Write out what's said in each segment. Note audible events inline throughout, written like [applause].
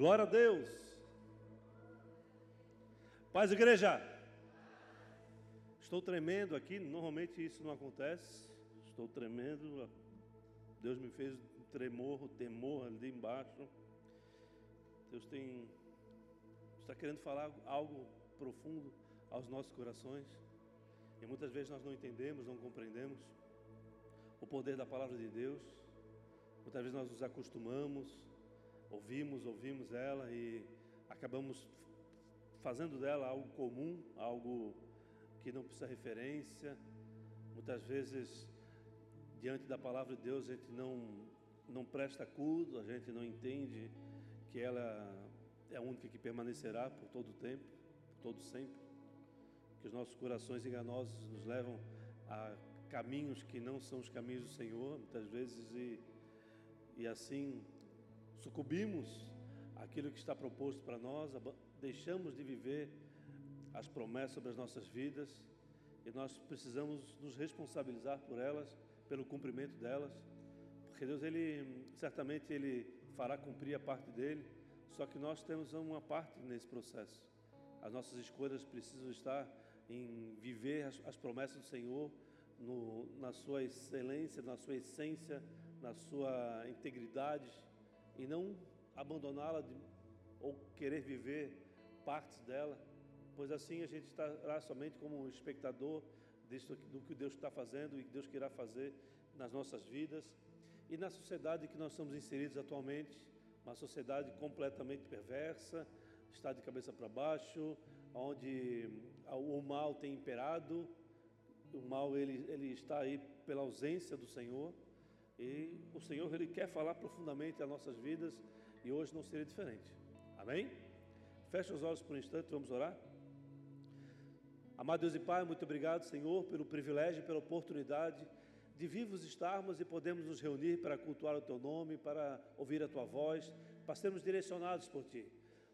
Glória a Deus. Paz, igreja. Estou tremendo aqui, normalmente isso não acontece. Estou tremendo. Deus me fez um tremor, um temor ali embaixo. Deus tem está querendo falar algo profundo aos nossos corações. E muitas vezes nós não entendemos, não compreendemos o poder da palavra de Deus. Muitas vezes nós nos acostumamos, ouvimos, ouvimos ela e acabamos fazendo dela algo comum, algo que não precisa referência. Muitas vezes, diante da palavra de Deus, a gente não, não presta culto, a gente não entende que ela é a única que permanecerá por todo o tempo, por todo sempre. Que os nossos corações enganosos nos levam a caminhos que não são os caminhos do Senhor, muitas vezes, e, e assim sucumbimos aquilo que está proposto para nós, deixamos de viver as promessas sobre as nossas vidas e nós precisamos nos responsabilizar por elas, pelo cumprimento delas, porque Deus ele certamente ele fará cumprir a parte dele, só que nós temos uma parte nesse processo. As nossas escolhas precisam estar em viver as, as promessas do Senhor no, na sua excelência, na sua essência, na sua integridade e não abandoná-la ou querer viver partes dela, pois assim a gente estará somente como espectador disso, do que Deus está fazendo e que Deus querá fazer nas nossas vidas e na sociedade que nós estamos inseridos atualmente, uma sociedade completamente perversa, está de cabeça para baixo, onde o mal tem imperado, o mal ele, ele está aí pela ausência do Senhor e o Senhor ele quer falar profundamente as nossas vidas e hoje não seria diferente. Amém? Feche os olhos por um instante, vamos orar. Amado Deus e Pai, muito obrigado, Senhor, pelo privilégio, pela oportunidade de vivos estarmos e podemos nos reunir para cultuar o Teu nome, para ouvir a Tua voz, para sermos direcionados por Ti.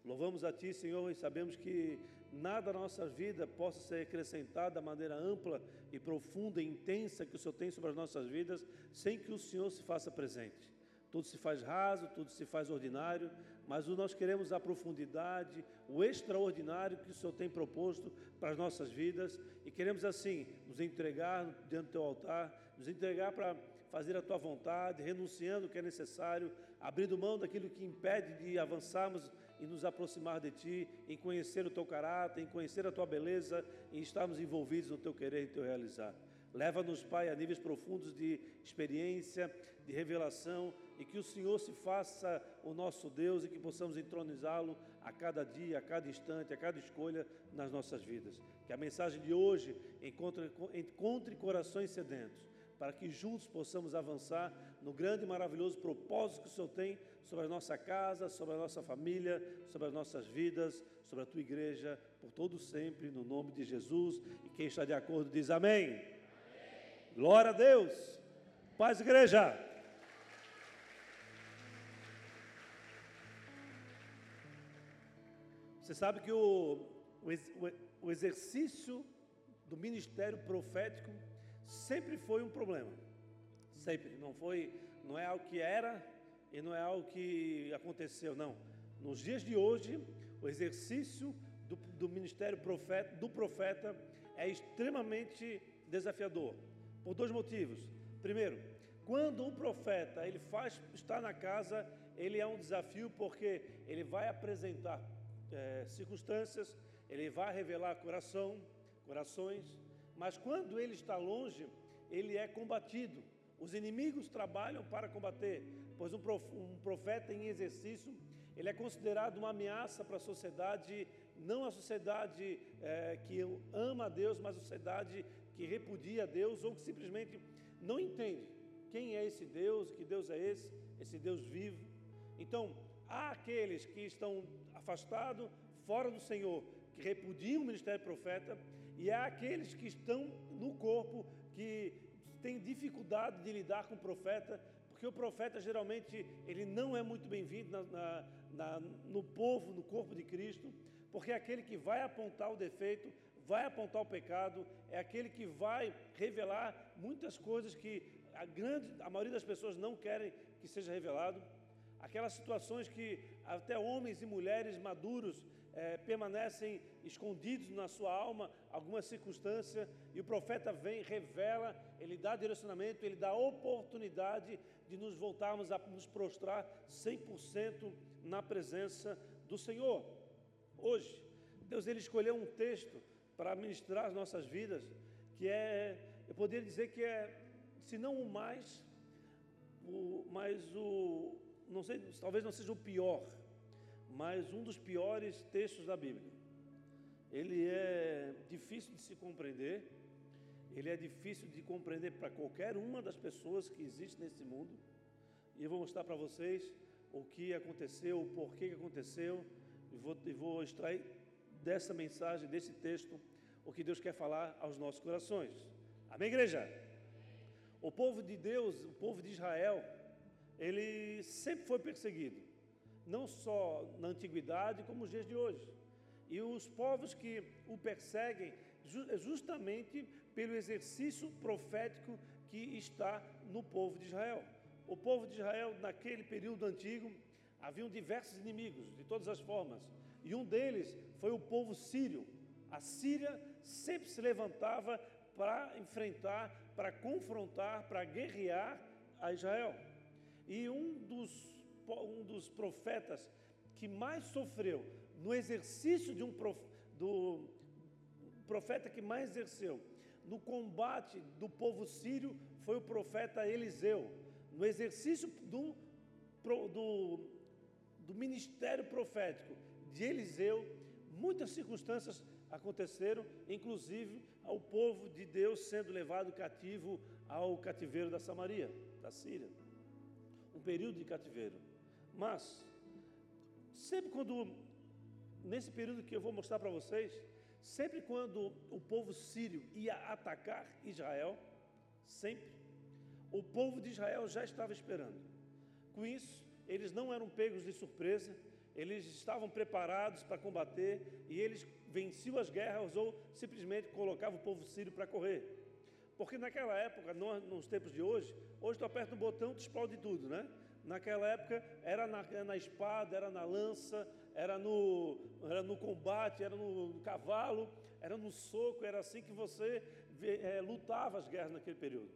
Louvamos a Ti, Senhor, e sabemos que nada na nossa vida possa ser acrescentado da maneira ampla e profunda e intensa que o Senhor tem sobre as nossas vidas, sem que o Senhor se faça presente. Tudo se faz raso, tudo se faz ordinário, mas nós queremos a profundidade, o extraordinário que o Senhor tem proposto para as nossas vidas e queremos assim nos entregar diante do teu altar, nos entregar para fazer a tua vontade, renunciando o que é necessário, abrindo mão daquilo que impede de avançarmos e nos aproximar de Ti, em conhecer o Teu caráter, em conhecer a Tua beleza, em estarmos envolvidos no Teu querer e Teu realizar. Leva-nos, Pai, a níveis profundos de experiência, de revelação, e que o Senhor se faça o nosso Deus e que possamos entronizá-lo a cada dia, a cada instante, a cada escolha nas nossas vidas. Que a mensagem de hoje encontre, encontre corações sedentos, para que juntos possamos avançar no grande e maravilhoso propósito que o Senhor tem sobre a nossa casa, sobre a nossa família, sobre as nossas vidas, sobre a tua igreja, por todo sempre, no nome de Jesus. E quem está de acordo diz amém. amém. Glória a Deus. Paz, igreja. Você sabe que o, o, o exercício do ministério profético sempre foi um problema. Sempre. Não foi, não é algo que era e não é algo que aconteceu, não. Nos dias de hoje, o exercício do, do ministério profeta, do profeta é extremamente desafiador, por dois motivos. Primeiro, quando o profeta ele faz está na casa, ele é um desafio porque ele vai apresentar é, circunstâncias, ele vai revelar coração, corações, mas quando ele está longe, ele é combatido. Os inimigos trabalham para combater, pois um profeta em exercício, ele é considerado uma ameaça para a sociedade, não a sociedade é, que ama a Deus, mas a sociedade que repudia a Deus ou que simplesmente não entende quem é esse Deus, que Deus é esse, esse Deus vivo. Então, há aqueles que estão afastados, fora do Senhor, que repudiam o ministério profeta, e há aqueles que estão no corpo, que têm dificuldade de lidar com o profeta, porque o profeta geralmente ele não é muito bem-vindo na, na, na, no povo, no corpo de Cristo, porque é aquele que vai apontar o defeito, vai apontar o pecado, é aquele que vai revelar muitas coisas que a grande, a maioria das pessoas não querem que seja revelado, aquelas situações que até homens e mulheres maduros é, permanecem escondidos na sua alma alguma circunstância e o profeta vem, revela, ele dá direcionamento, ele dá oportunidade de nos voltarmos a nos prostrar 100% na presença do Senhor. Hoje, Deus ele escolheu um texto para ministrar as nossas vidas, que é, eu poderia dizer que é, se não o mais, o, mas o, não sei, talvez não seja o pior, mas um dos piores textos da Bíblia. Ele é difícil de se compreender, ele é difícil de compreender para qualquer uma das pessoas que existe nesse mundo. E eu vou mostrar para vocês o que aconteceu, o porquê que aconteceu, e vou, e vou extrair dessa mensagem, desse texto, o que Deus quer falar aos nossos corações. Amém, igreja? O povo de Deus, o povo de Israel, ele sempre foi perseguido não só na antiguidade, como nos dias de hoje. E os povos que o perseguem, é justamente pelo exercício profético que está no povo de Israel. O povo de Israel, naquele período antigo, haviam diversos inimigos, de todas as formas, e um deles foi o povo sírio. A Síria sempre se levantava para enfrentar, para confrontar, para guerrear a Israel. E um dos um dos profetas que mais sofreu no exercício de um prof, do profeta que mais exerceu no combate do povo sírio foi o profeta Eliseu. No exercício do, do, do ministério profético de Eliseu, muitas circunstâncias aconteceram, inclusive ao povo de Deus sendo levado cativo ao cativeiro da Samaria, da Síria. Um período de cativeiro. Mas, sempre quando, nesse período que eu vou mostrar para vocês, sempre quando o povo sírio ia atacar Israel, sempre, o povo de Israel já estava esperando. Com isso, eles não eram pegos de surpresa, eles estavam preparados para combater e eles venciam as guerras ou simplesmente colocavam o povo sírio para correr. Porque naquela época, nos tempos de hoje, hoje tu aperta um botão, tu explode tudo, né? Naquela época era na, na, espada, era na lança, era no, era no combate, era no, no cavalo, era no soco, era assim que você é, lutava as guerras naquele período.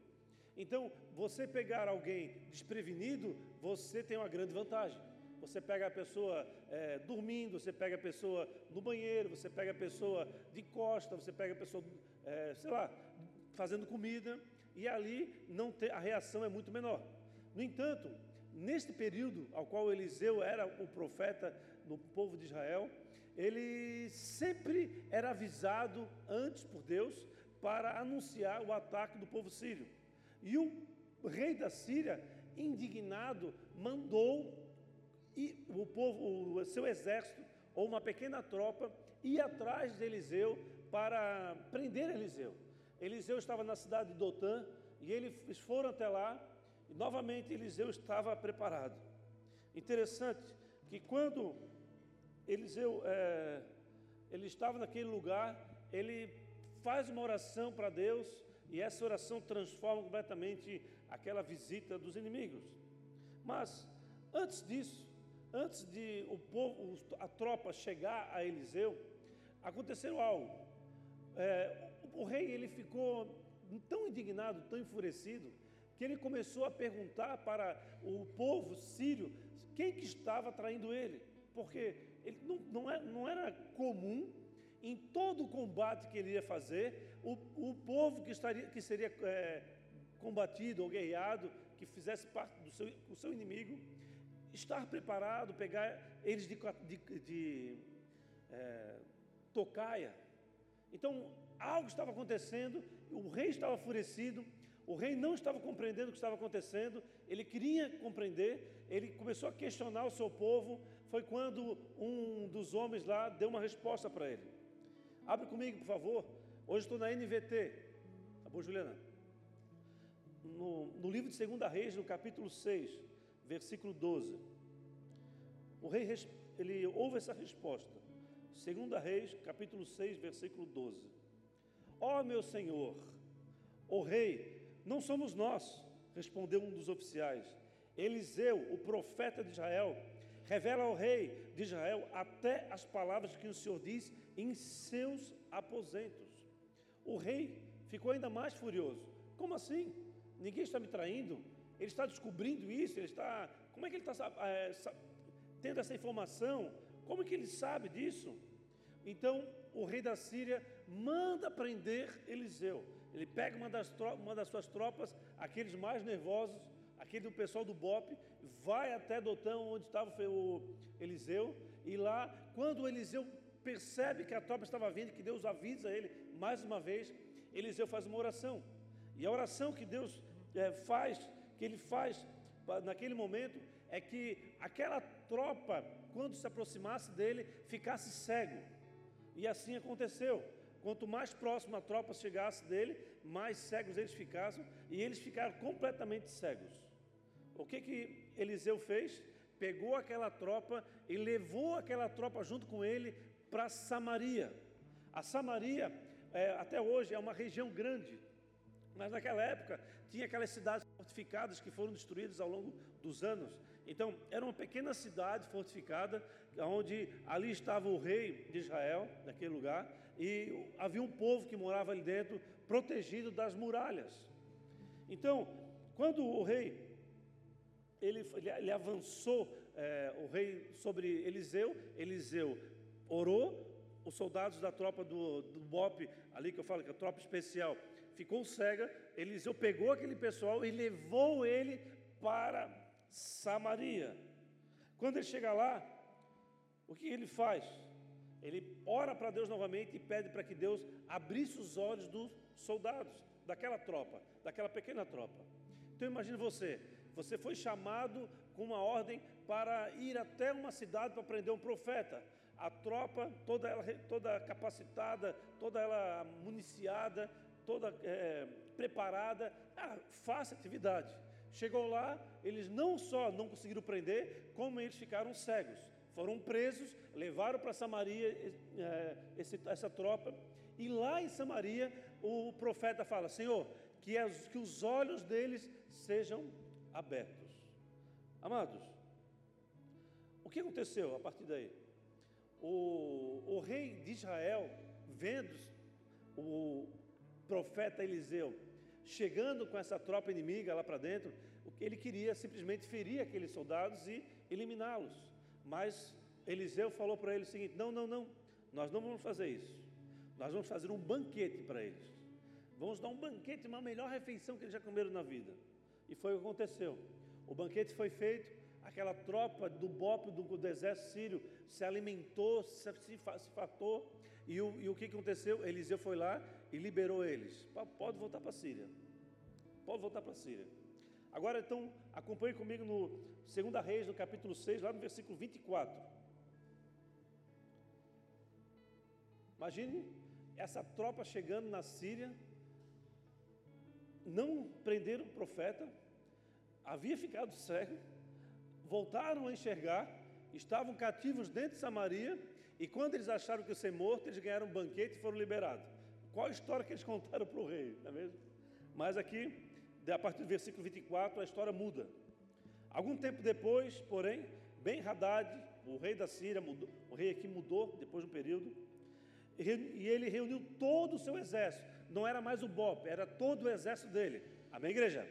Então, você pegar alguém desprevenido, você tem uma grande vantagem. Você pega a pessoa é, dormindo, você pega a pessoa no banheiro, você pega a pessoa de costa, você pega a pessoa, é, sei lá, fazendo comida, e ali não a reação é muito menor. No entanto, neste período ao qual Eliseu era o profeta no povo de Israel, ele sempre era avisado antes por Deus para anunciar o ataque do povo sírio. E o rei da Síria, indignado, mandou o povo, o seu exército ou uma pequena tropa ir atrás de Eliseu para prender Eliseu. Eliseu estava na cidade de Dotã e eles foram até lá e novamente Eliseu estava preparado. Interessante que quando Eliseu é, ele estava naquele lugar, ele faz uma oração para Deus e essa oração transforma completamente aquela visita dos inimigos. Mas antes disso, antes de o povo, a tropa chegar a Eliseu, aconteceu algo. É, o rei ele ficou tão indignado, tão enfurecido, que ele começou a perguntar para o povo sírio quem que estava traindo ele, porque ele não, não, é, não era comum em todo o combate que ele ia fazer, o, o povo que, estaria, que seria é, combatido ou guerreado, que fizesse parte do seu, do seu inimigo, estar preparado, pegar eles de, de, de é, tocaia. Então, algo estava acontecendo, o rei estava enfurecido, o rei não estava compreendendo o que estava acontecendo, ele queria compreender, ele começou a questionar o seu povo. Foi quando um dos homens lá deu uma resposta para ele. Abre comigo, por favor. Hoje estou na NVT. Tá bom, Juliana? No, no livro de 2 Reis, no capítulo 6, versículo 12. O rei ele ouve essa resposta. 2 Reis, capítulo 6, versículo 12. Ó oh, meu senhor, o rei, não somos nós, respondeu um dos oficiais. Eliseu, o profeta de Israel, revela ao rei de Israel até as palavras que o Senhor diz em seus aposentos. O rei ficou ainda mais furioso. Como assim? Ninguém está me traindo? Ele está descobrindo isso? Ele está. Como é que ele está é, tendo essa informação? Como é que ele sabe disso? Então o rei da Síria manda prender Eliseu. Ele pega uma das, uma das suas tropas, aqueles mais nervosos, aquele do pessoal do BOP, vai até Dotão, onde estava o Eliseu, e lá, quando Eliseu percebe que a tropa estava vindo, que Deus avisa ele mais uma vez, Eliseu faz uma oração. E a oração que Deus é, faz, que ele faz naquele momento, é que aquela tropa, quando se aproximasse dele, ficasse cego. E assim aconteceu. Quanto mais próximo a tropa chegasse dele, mais cegos eles ficassem, e eles ficaram completamente cegos. O que que Eliseu fez? Pegou aquela tropa e levou aquela tropa junto com ele para Samaria. A Samaria, é, até hoje, é uma região grande, mas naquela época tinha aquelas cidades fortificadas que foram destruídas ao longo dos anos. Então, era uma pequena cidade fortificada, onde ali estava o rei de Israel, naquele lugar, e havia um povo que morava ali dentro, protegido das muralhas. Então, quando o rei ele, ele avançou, é, o rei sobre Eliseu, Eliseu orou, os soldados da tropa do, do BOP, ali que eu falo que é a tropa especial, ficou cega, Eliseu pegou aquele pessoal e levou ele para Samaria. Quando ele chega lá, o que ele faz? Ele ora para Deus novamente e pede para que Deus abrisse os olhos dos soldados, daquela tropa, daquela pequena tropa. Então imagine você, você foi chamado com uma ordem para ir até uma cidade para prender um profeta. A tropa, toda ela toda capacitada, toda ela municiada, toda é, preparada, ah, faça atividade. Chegou lá, eles não só não conseguiram prender, como eles ficaram cegos. Foram presos, levaram para Samaria é, essa tropa, e lá em Samaria o profeta fala: Senhor, que, as, que os olhos deles sejam abertos. Amados, o que aconteceu a partir daí? O, o rei de Israel, vendo o profeta Eliseu chegando com essa tropa inimiga lá para dentro, ele queria simplesmente ferir aqueles soldados e eliminá-los. Mas Eliseu falou para ele o seguinte: não, não, não, nós não vamos fazer isso. Nós vamos fazer um banquete para eles. Vamos dar um banquete, uma melhor refeição que eles já comeram na vida. E foi o que aconteceu. O banquete foi feito, aquela tropa do bope do, exército sírio se alimentou, se, se, se fatou. E o, e o que aconteceu? Eliseu foi lá e liberou eles. Pode voltar para a Síria. Pode voltar para a Síria. Agora então, acompanhe comigo no 2 Reis, no capítulo 6, lá no versículo 24. Imagine essa tropa chegando na Síria, não prenderam o profeta, havia ficado cego, voltaram a enxergar, estavam cativos dentro de Samaria, e quando eles acharam que ia ser morto, eles ganharam um banquete e foram liberados. Qual a história que eles contaram para o rei, não é mesmo? Mas aqui, a partir do versículo 24, a história muda. Algum tempo depois, porém, Ben Haddad, o rei da Síria, mudou, o rei aqui mudou depois de um período, e ele reuniu todo o seu exército. Não era mais o BOP, era todo o exército dele. Amém, igreja?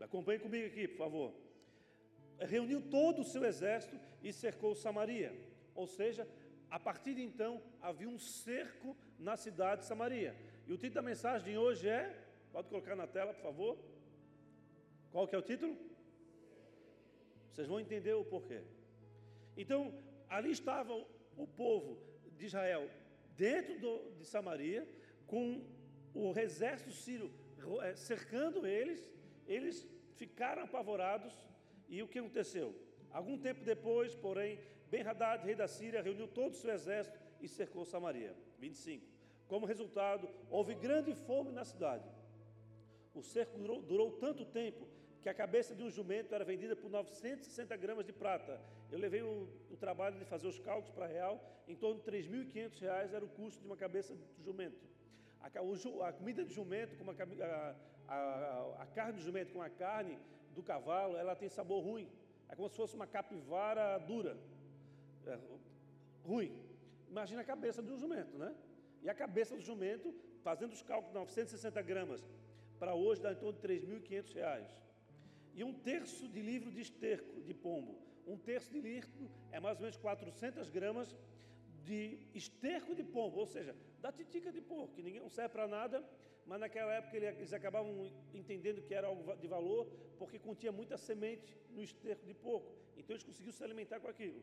Acompanhe comigo aqui, por favor. Reuniu todo o seu exército e cercou Samaria. Ou seja, a partir de então havia um cerco na cidade de Samaria. E o título da mensagem de hoje é, pode colocar na tela, por favor. Qual que é o título? Vocês vão entender o porquê. Então, ali estava o povo de Israel dentro do, de Samaria, com o exército sírio eh, cercando eles, eles ficaram apavorados. E o que aconteceu? Algum tempo depois, porém, Ben-Hadad, rei da Síria, reuniu todo o seu exército e cercou Samaria. 25. Como resultado, houve grande fome na cidade. O cerco durou, durou tanto tempo que a cabeça de um jumento era vendida por 960 gramas de prata. Eu levei o, o trabalho de fazer os cálculos para real, em torno de 3.500 reais era o custo de uma cabeça de jumento. A, o, a comida de jumento, como a, a, a, carne de jumento com a carne do cavalo, ela tem sabor ruim. É como se fosse uma capivara dura, é, ruim. Imagina a cabeça de um jumento, né? E a cabeça do jumento, fazendo os cálculos, 960 gramas, para hoje dá em torno de 3.500 reais. E um terço de livro de esterco de pombo. Um terço de livro é mais ou menos 400 gramas de esterco de pombo, ou seja, da titica de porco, que ninguém não serve para nada, mas naquela época eles acabavam entendendo que era algo de valor, porque continha muita semente no esterco de porco. Então eles conseguiam se alimentar com aquilo.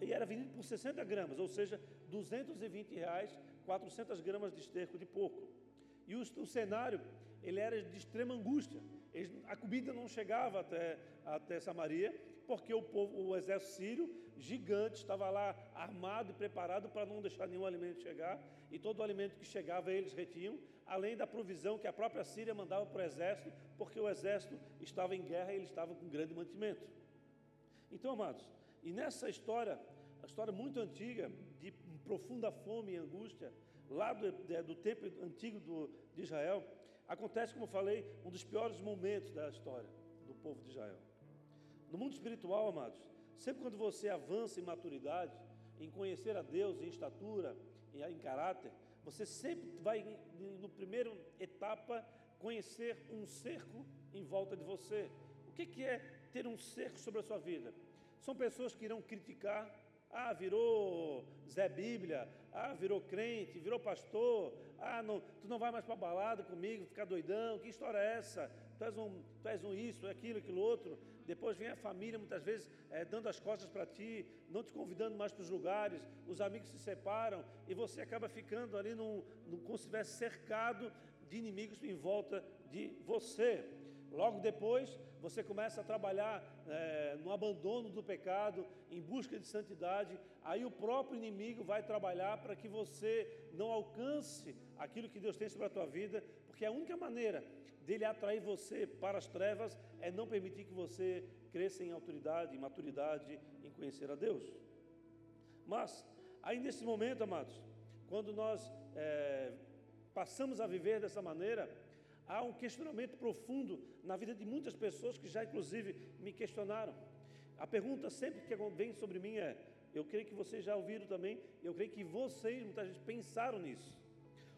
E era vendido por 60 gramas, ou seja, 220 reais, 400 gramas de esterco de porco. E o, o cenário, ele era de extrema angústia. Eles, a comida não chegava até, até Samaria, porque o, povo, o exército sírio, gigante, estava lá armado e preparado para não deixar nenhum alimento chegar, e todo o alimento que chegava eles retinham, além da provisão que a própria Síria mandava para o exército, porque o exército estava em guerra e ele estava com grande mantimento. Então, amados, e nessa história, a história muito antiga, de profunda fome e angústia, lá do, do tempo antigo do, de Israel, acontece, como eu falei, um dos piores momentos da história do povo de Israel. No mundo espiritual, amados, sempre quando você avança em maturidade, em conhecer a Deus, em estatura, em, em caráter, você sempre vai, no primeiro etapa, conhecer um cerco em volta de você. O que, que é ter um cerco sobre a sua vida? São pessoas que irão criticar, ah, virou Zé Bíblia, ah, virou crente, virou pastor, ah, não, tu não vai mais para balada comigo, ficar doidão, que história é essa? Tu és um, tu és um isso, aquilo, aquilo outro. Depois vem a família, muitas vezes, é, dando as costas para ti, não te convidando mais para os lugares, os amigos se separam e você acaba ficando ali num, num, como se estivesse cercado de inimigos em volta de você. Logo depois, você começa a trabalhar é, no abandono do pecado, em busca de santidade, aí o próprio inimigo vai trabalhar para que você não alcance aquilo que Deus tem sobre a tua vida, porque a única maneira dele atrair você para as trevas é não permitir que você cresça em autoridade, em maturidade, em conhecer a Deus. Mas, aí nesse momento, amados, quando nós é, passamos a viver dessa maneira, há um questionamento profundo na vida de muitas pessoas que já, inclusive, me questionaram. A pergunta sempre que vem sobre mim é: eu creio que vocês já ouviram também, eu creio que vocês muitas vezes pensaram nisso.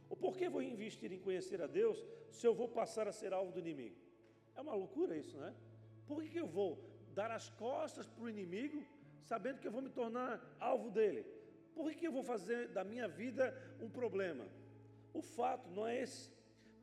O porquê vou investir em conhecer a Deus se eu vou passar a ser alvo do inimigo? É uma loucura isso, né? Por que eu vou dar as costas para o inimigo, sabendo que eu vou me tornar alvo dele? Por que eu vou fazer da minha vida um problema? O fato não é esse.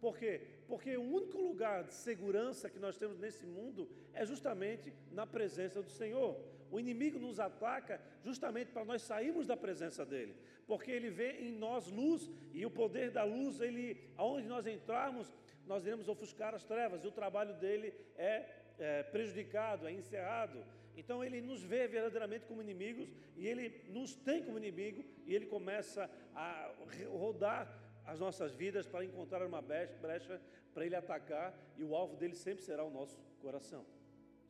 Por quê? Porque o único lugar de segurança que nós temos nesse mundo é justamente na presença do Senhor. O inimigo nos ataca justamente para nós sairmos da presença dele, porque ele vê em nós luz e o poder da luz, ele, aonde nós entrarmos, nós iremos ofuscar as trevas e o trabalho dele é, é prejudicado, é encerrado. Então ele nos vê verdadeiramente como inimigos e ele nos tem como inimigo e ele começa a rodar as nossas vidas para encontrar uma brecha para ele atacar e o alvo dele sempre será o nosso coração.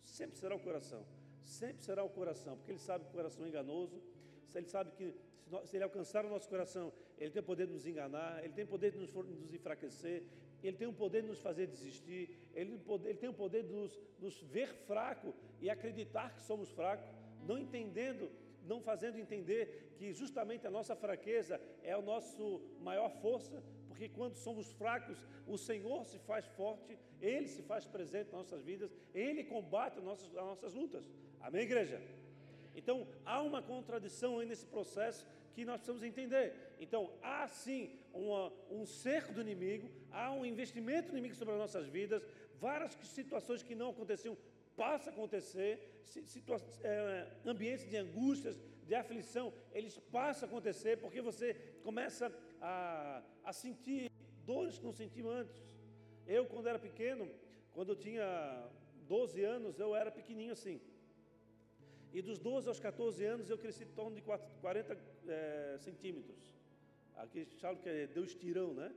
Sempre será o coração sempre será o coração, porque ele sabe que o coração é enganoso, ele sabe que se ele alcançar o nosso coração, ele tem o poder de nos enganar, ele tem o poder de nos, nos enfraquecer, ele tem o poder de nos fazer desistir, ele, ele tem o poder de nos, nos ver fraco e acreditar que somos fracos, não entendendo não fazendo entender que justamente a nossa fraqueza é a nossa maior força, porque quando somos fracos, o Senhor se faz forte, Ele se faz presente nas nossas vidas, Ele combate as nossas, as nossas lutas. Amém, igreja? Então, há uma contradição aí nesse processo que nós precisamos entender. Então, há sim uma, um cerco do inimigo, há um investimento inimigo sobre as nossas vidas, várias situações que não aconteciam passam a acontecer, é, ambientes de angústias, de aflição, eles passam a acontecer porque você começa a, a sentir dores que não sentiu antes. Eu, quando era pequeno, quando eu tinha 12 anos, eu era pequenininho assim. E dos 12 aos 14 anos eu cresci em torno de 40 é, centímetros. Aqui falam que é, deu estirão, né?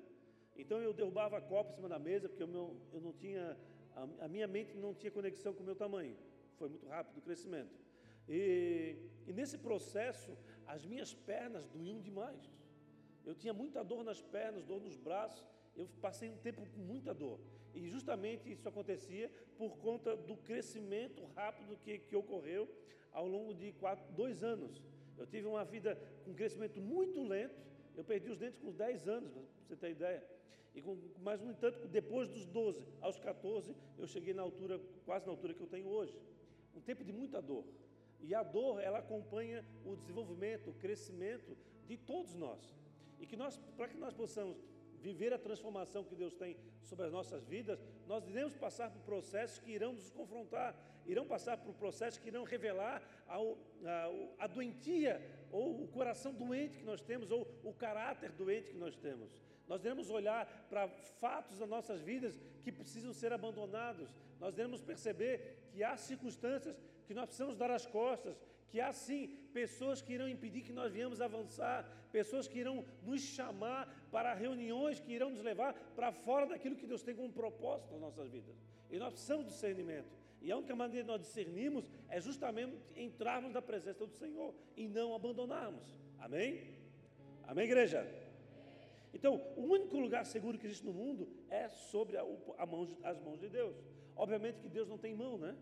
Então eu derrubava a copa em cima da mesa, porque meu, eu não tinha, a, minha mente não tinha conexão com o meu tamanho. Foi muito rápido o crescimento. E, e nesse processo, as minhas pernas doíam demais. Eu tinha muita dor nas pernas, dor nos braços. Eu passei um tempo com muita dor. E justamente isso acontecia por conta do crescimento rápido que, que ocorreu ao longo de quatro, dois anos. Eu tive uma vida com crescimento muito lento. Eu perdi os dentes com 10 anos, para você ter ideia. E com, mas, no entanto, depois dos 12 aos 14, eu cheguei na altura, quase na altura que eu tenho hoje. Um tempo de muita dor. E a dor, ela acompanha o desenvolvimento, o crescimento de todos nós. E que nós, para que nós possamos viver a transformação que Deus tem sobre as nossas vidas, nós iremos passar por processos que irão nos confrontar, irão passar por processos que irão revelar a, a, a doentia ou o coração doente que nós temos ou o caráter doente que nós temos. Nós iremos olhar para fatos das nossas vidas que precisam ser abandonados. Nós iremos perceber que há circunstâncias que nós precisamos dar as costas, que há sim pessoas que irão impedir que nós venhamos avançar, pessoas que irão nos chamar para reuniões que irão nos levar para fora daquilo que Deus tem como propósito nas nossas vidas. E nós precisamos de discernimento. E a única maneira de nós discernirmos é justamente entrarmos na presença do Senhor e não abandonarmos. Amém? Amém, igreja? Então, o único lugar seguro que existe no mundo é sobre a, a mão, as mãos de Deus. Obviamente que Deus não tem mão, né?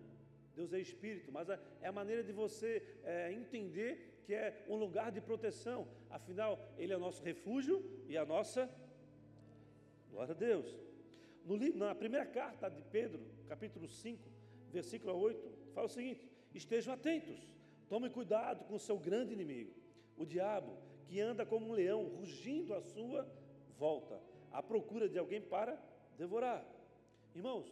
Deus é espírito, mas é, a maneira de você é, entender que é um lugar de proteção. Afinal, Ele é nosso refúgio e a nossa. Glória a Deus. No, na primeira carta de Pedro, capítulo 5, versículo 8, fala o seguinte: Estejam atentos, tomem cuidado com o seu grande inimigo, o diabo, que anda como um leão, rugindo à sua volta, à procura de alguém para devorar. Irmãos,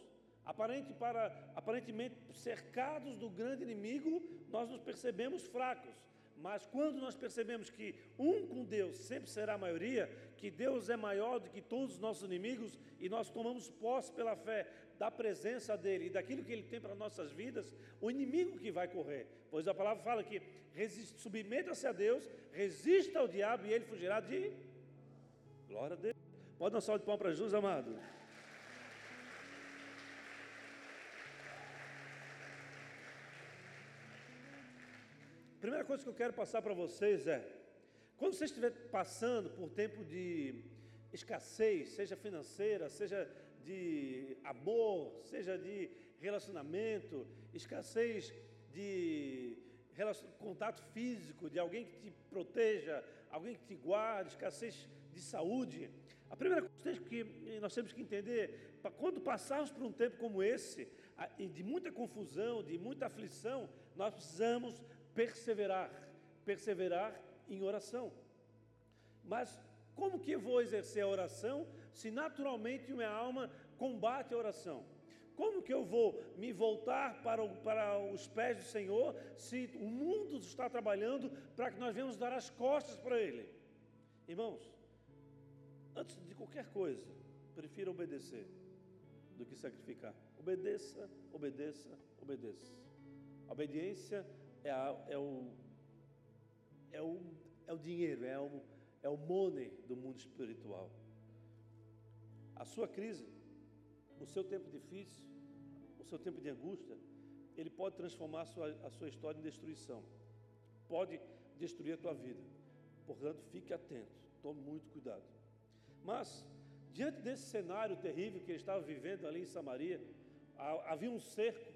aparente para, aparentemente cercados do grande inimigo, nós nos percebemos fracos. Mas quando nós percebemos que um com Deus sempre será a maioria, que Deus é maior do que todos os nossos inimigos, e nós tomamos posse pela fé da presença dEle e daquilo que Ele tem para nossas vidas, o inimigo que vai correr. Pois a palavra fala que submeta-se a Deus, resista ao diabo e ele fugirá de. Glória a Deus. Pode dar um salve de pão para Jesus, amado. Primeira coisa que eu quero passar para vocês é: quando você estiver passando por tempo de escassez, seja financeira, seja de amor, seja de relacionamento, escassez de contato físico, de alguém que te proteja, alguém que te guarde, escassez de saúde. A primeira coisa que nós temos que entender, quando passarmos por um tempo como esse, de muita confusão, de muita aflição, nós precisamos perseverar, perseverar em oração. Mas como que vou exercer a oração se naturalmente minha alma combate a oração? Como que eu vou me voltar para, o, para os pés do Senhor se o mundo está trabalhando para que nós venhamos dar as costas para Ele? Irmãos, antes de qualquer coisa, prefira obedecer do que sacrificar. Obedeça, obedeça, obedeça. A obediência é, a, é, o, é, o, é o dinheiro, é o, é o money do mundo espiritual. A sua crise, o seu tempo difícil, o seu tempo de angústia, ele pode transformar a sua, a sua história em destruição, pode destruir a tua vida. Portanto, fique atento, tome muito cuidado. Mas, diante desse cenário terrível que ele estava vivendo ali em Samaria, havia um cerco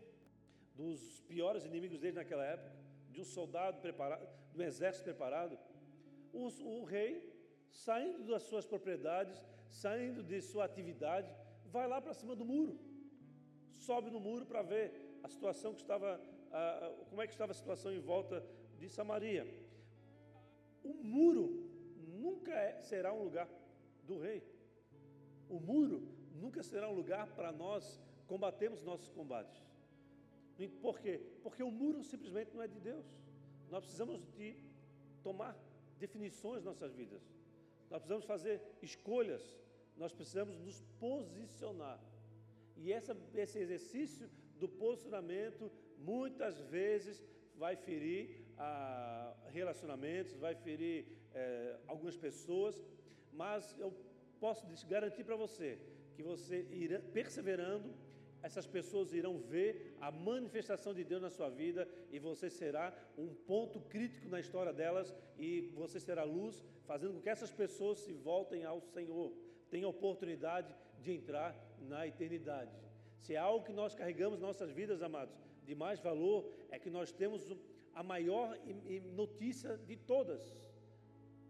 dos piores inimigos dele naquela época, de um soldado preparado, de um exército preparado, o, o rei, saindo das suas propriedades, saindo de sua atividade, vai lá para cima do muro, sobe no muro para ver a situação que estava, como é que estava a situação em volta de Samaria. O muro nunca é, será um lugar do rei. O muro nunca será um lugar para nós combatermos nossos combates. Por quê? Porque o muro simplesmente não é de Deus. Nós precisamos de tomar definições nas nossas vidas. Nós precisamos fazer escolhas. Nós precisamos nos posicionar. E essa, esse exercício do posicionamento muitas vezes vai ferir ah, relacionamentos, vai ferir eh, algumas pessoas, mas eu posso garantir para você que você irá perseverando essas pessoas irão ver a manifestação de Deus na sua vida e você será um ponto crítico na história delas e você será luz, fazendo com que essas pessoas se voltem ao Senhor, tenham oportunidade de entrar na eternidade. Se é algo que nós carregamos nossas vidas, amados, de mais valor, é que nós temos a maior notícia de todas.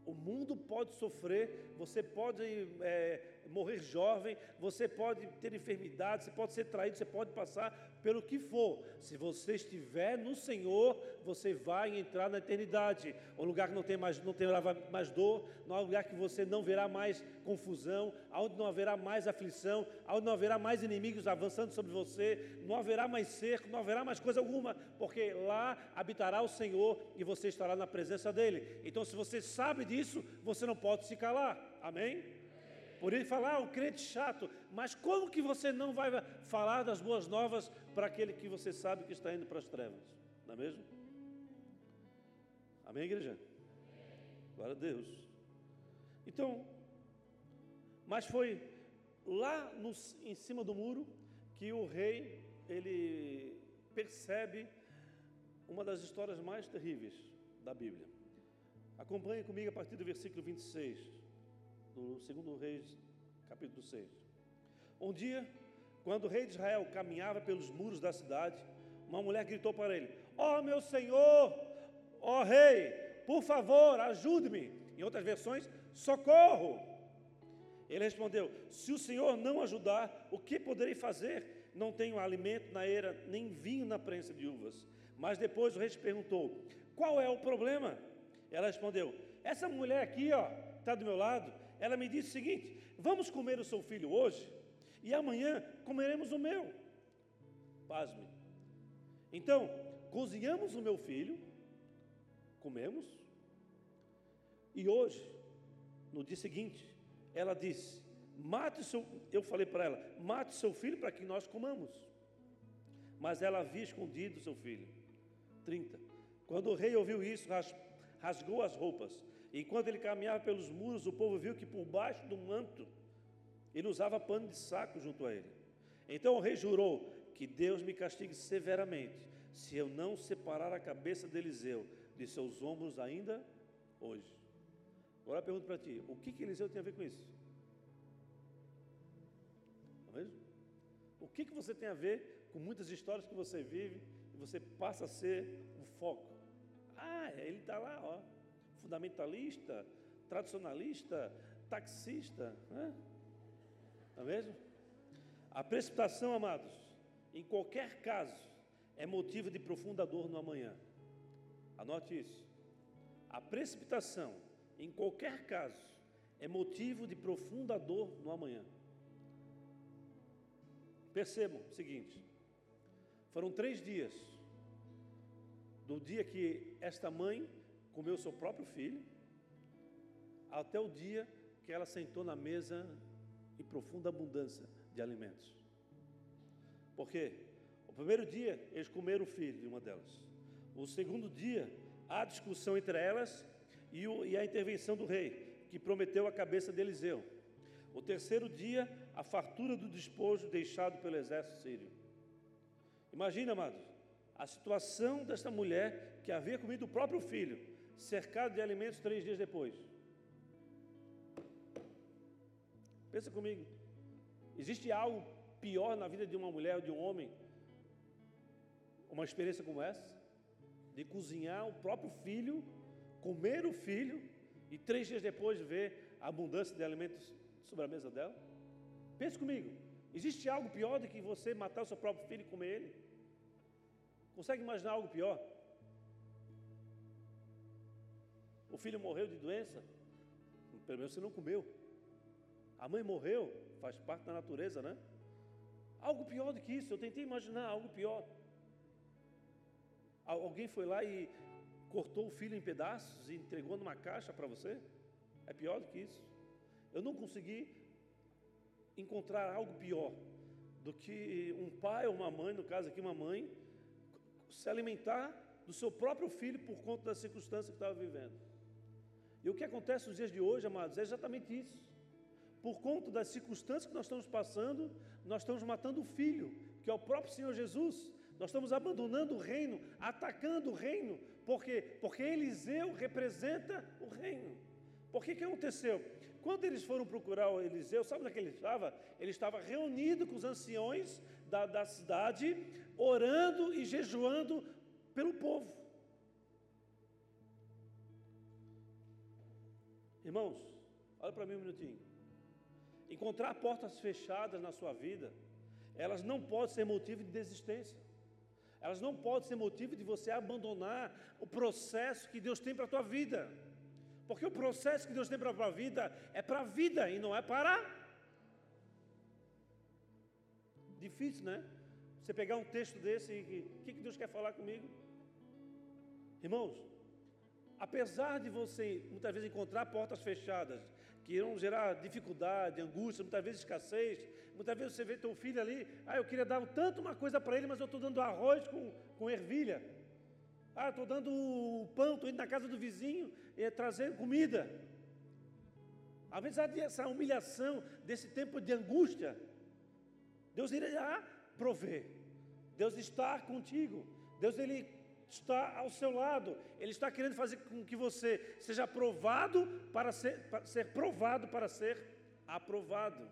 O mundo pode sofrer, você pode é, morrer jovem, você pode ter enfermidade, você pode ser traído, você pode passar pelo que for. Se você estiver no Senhor, você vai entrar na eternidade. Um lugar que não tem mais, não terá mais dor, um lugar que você não verá mais confusão, onde não haverá mais aflição, onde não haverá mais inimigos avançando sobre você, não haverá mais cerco, não haverá mais coisa alguma, porque lá habitará o Senhor e você estará na presença dele. Então, se você sabe disso, você não pode se calar. Amém? Por ele falar, ah, o crente chato, mas como que você não vai falar das boas novas para aquele que você sabe que está indo para as trevas? Não é mesmo? Amém, igreja? Glória a Deus. Então, mas foi lá no, em cima do muro que o rei ele percebe uma das histórias mais terríveis da Bíblia. Acompanhe comigo a partir do versículo 26 do segundo Reis, capítulo 6. Um dia, quando o rei de Israel caminhava pelos muros da cidade, uma mulher gritou para ele: Ó oh, meu senhor, ó oh, rei, por favor, ajude-me. Em outras versões, socorro. Ele respondeu: Se o senhor não ajudar, o que poderei fazer? Não tenho alimento na eira, nem vinho na prensa de uvas. Mas depois o rei perguntou: Qual é o problema? Ela respondeu: Essa mulher aqui, ó, está do meu lado, ela me disse o seguinte: vamos comer o seu filho hoje e amanhã comeremos o meu. Pasme. Então, cozinhamos o meu filho, comemos, e hoje, no dia seguinte, ela disse: mate seu. Eu falei para ela: mate seu filho para que nós comamos. Mas ela havia escondido seu filho. 30. Quando o rei ouviu isso, rasgou as roupas Enquanto ele caminhava pelos muros, o povo viu que por baixo do manto ele usava pano de saco junto a ele. Então o rei jurou que Deus me castigue severamente se eu não separar a cabeça de Eliseu de seus ombros ainda hoje. Agora eu pergunto para ti: o que, que Eliseu tem a ver com isso? Não é mesmo? O que, que você tem a ver com muitas histórias que você vive e você passa a ser o foco? Ah, ele está lá, ó fundamentalista, tradicionalista, taxista, né? não é mesmo? A precipitação, amados, em qualquer caso, é motivo de profunda dor no amanhã. Anote isso. A precipitação, em qualquer caso, é motivo de profunda dor no amanhã. Percebam o seguinte: foram três dias, do dia que esta mãe comeu seu próprio filho, até o dia que ela sentou na mesa em profunda abundância de alimentos. Por quê? O primeiro dia eles comeram o filho de uma delas. O segundo dia, há discussão entre elas e, o, e a intervenção do rei, que prometeu a cabeça de Eliseu. O terceiro dia, a fartura do despojo deixado pelo exército sírio. Imagina, amados, a situação desta mulher que havia comido o próprio filho, cercado de alimentos três dias depois. Pensa comigo. Existe algo pior na vida de uma mulher ou de um homem? Uma experiência como essa? De cozinhar o próprio filho, comer o filho e três dias depois ver a abundância de alimentos sobre a mesa dela? Pense comigo. Existe algo pior do que você matar o seu próprio filho e comer ele? Consegue imaginar algo pior? O filho morreu de doença, pelo menos você não comeu. A mãe morreu, faz parte da natureza, né? Algo pior do que isso, eu tentei imaginar algo pior. Alguém foi lá e cortou o filho em pedaços e entregou numa caixa para você? É pior do que isso. Eu não consegui encontrar algo pior do que um pai ou uma mãe, no caso aqui uma mãe, se alimentar do seu próprio filho por conta da circunstância que estava vivendo. E o que acontece nos dias de hoje, amados, é exatamente isso. Por conta das circunstâncias que nós estamos passando, nós estamos matando o filho, que é o próprio Senhor Jesus. Nós estamos abandonando o reino, atacando o reino. Por quê? Porque Eliseu representa o reino. Porque o que aconteceu? Quando eles foram procurar o Eliseu, sabe onde é que ele estava? Ele estava reunido com os anciões da, da cidade, orando e jejuando pelo povo. Irmãos, olha para mim um minutinho. Encontrar portas fechadas na sua vida, elas não podem ser motivo de desistência. Elas não podem ser motivo de você abandonar o processo que Deus tem para a tua vida. Porque o processo que Deus tem para a tua vida é para a vida e não é para. Difícil, né? Você pegar um texto desse e o que, que Deus quer falar comigo? Irmãos, apesar de você muitas vezes encontrar portas fechadas que irão gerar dificuldade, angústia, muitas vezes escassez, muitas vezes você vê teu filho ali, ah, eu queria dar tanto uma coisa para ele, mas eu estou dando arroz com, com ervilha. Ah, estou dando o pão, estou indo na casa do vizinho e trazendo comida. Apesar dessa humilhação, desse tempo de angústia, Deus irá prover. Deus está contigo. Deus ele está ao seu lado. Ele está querendo fazer com que você seja aprovado para ser, para ser provado para ser aprovado.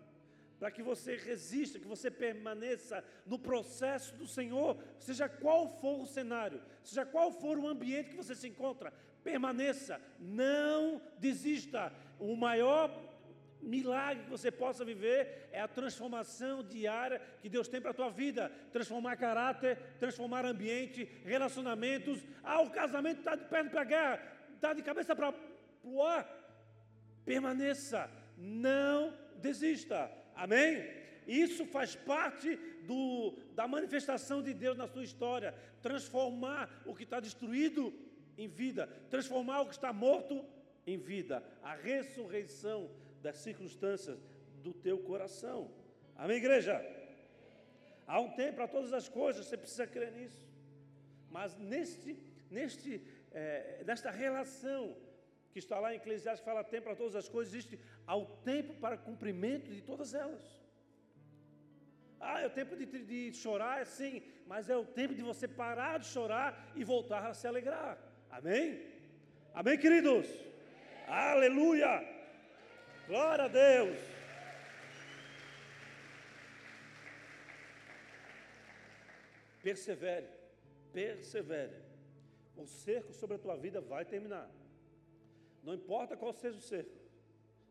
Para que você resista, que você permaneça no processo do Senhor, seja qual for o cenário, seja qual for o ambiente que você se encontra, permaneça, não desista. O maior milagre que você possa viver é a transformação diária que Deus tem para a tua vida. Transformar caráter, transformar ambiente, relacionamentos. Ah, o casamento está de perna para a guerra, está de cabeça para o ar. Permaneça, não desista. Amém? Isso faz parte do, da manifestação de Deus na sua história. Transformar o que está destruído em vida, transformar o que está morto em vida. A ressurreição das circunstâncias do teu coração. Amém, igreja? Há um tempo para todas as coisas, você precisa crer nisso. Mas neste, neste, é, nesta relação que está lá em Eclesiastes, fala tempo para todas as coisas, existe ao tempo para cumprimento de todas elas. Ah, é o tempo de, de chorar, sim, mas é o tempo de você parar de chorar e voltar a se alegrar. Amém? Amém, queridos? Aleluia! Glória a Deus. Persevere, persevere. O cerco sobre a tua vida vai terminar. Não importa qual seja o cerco,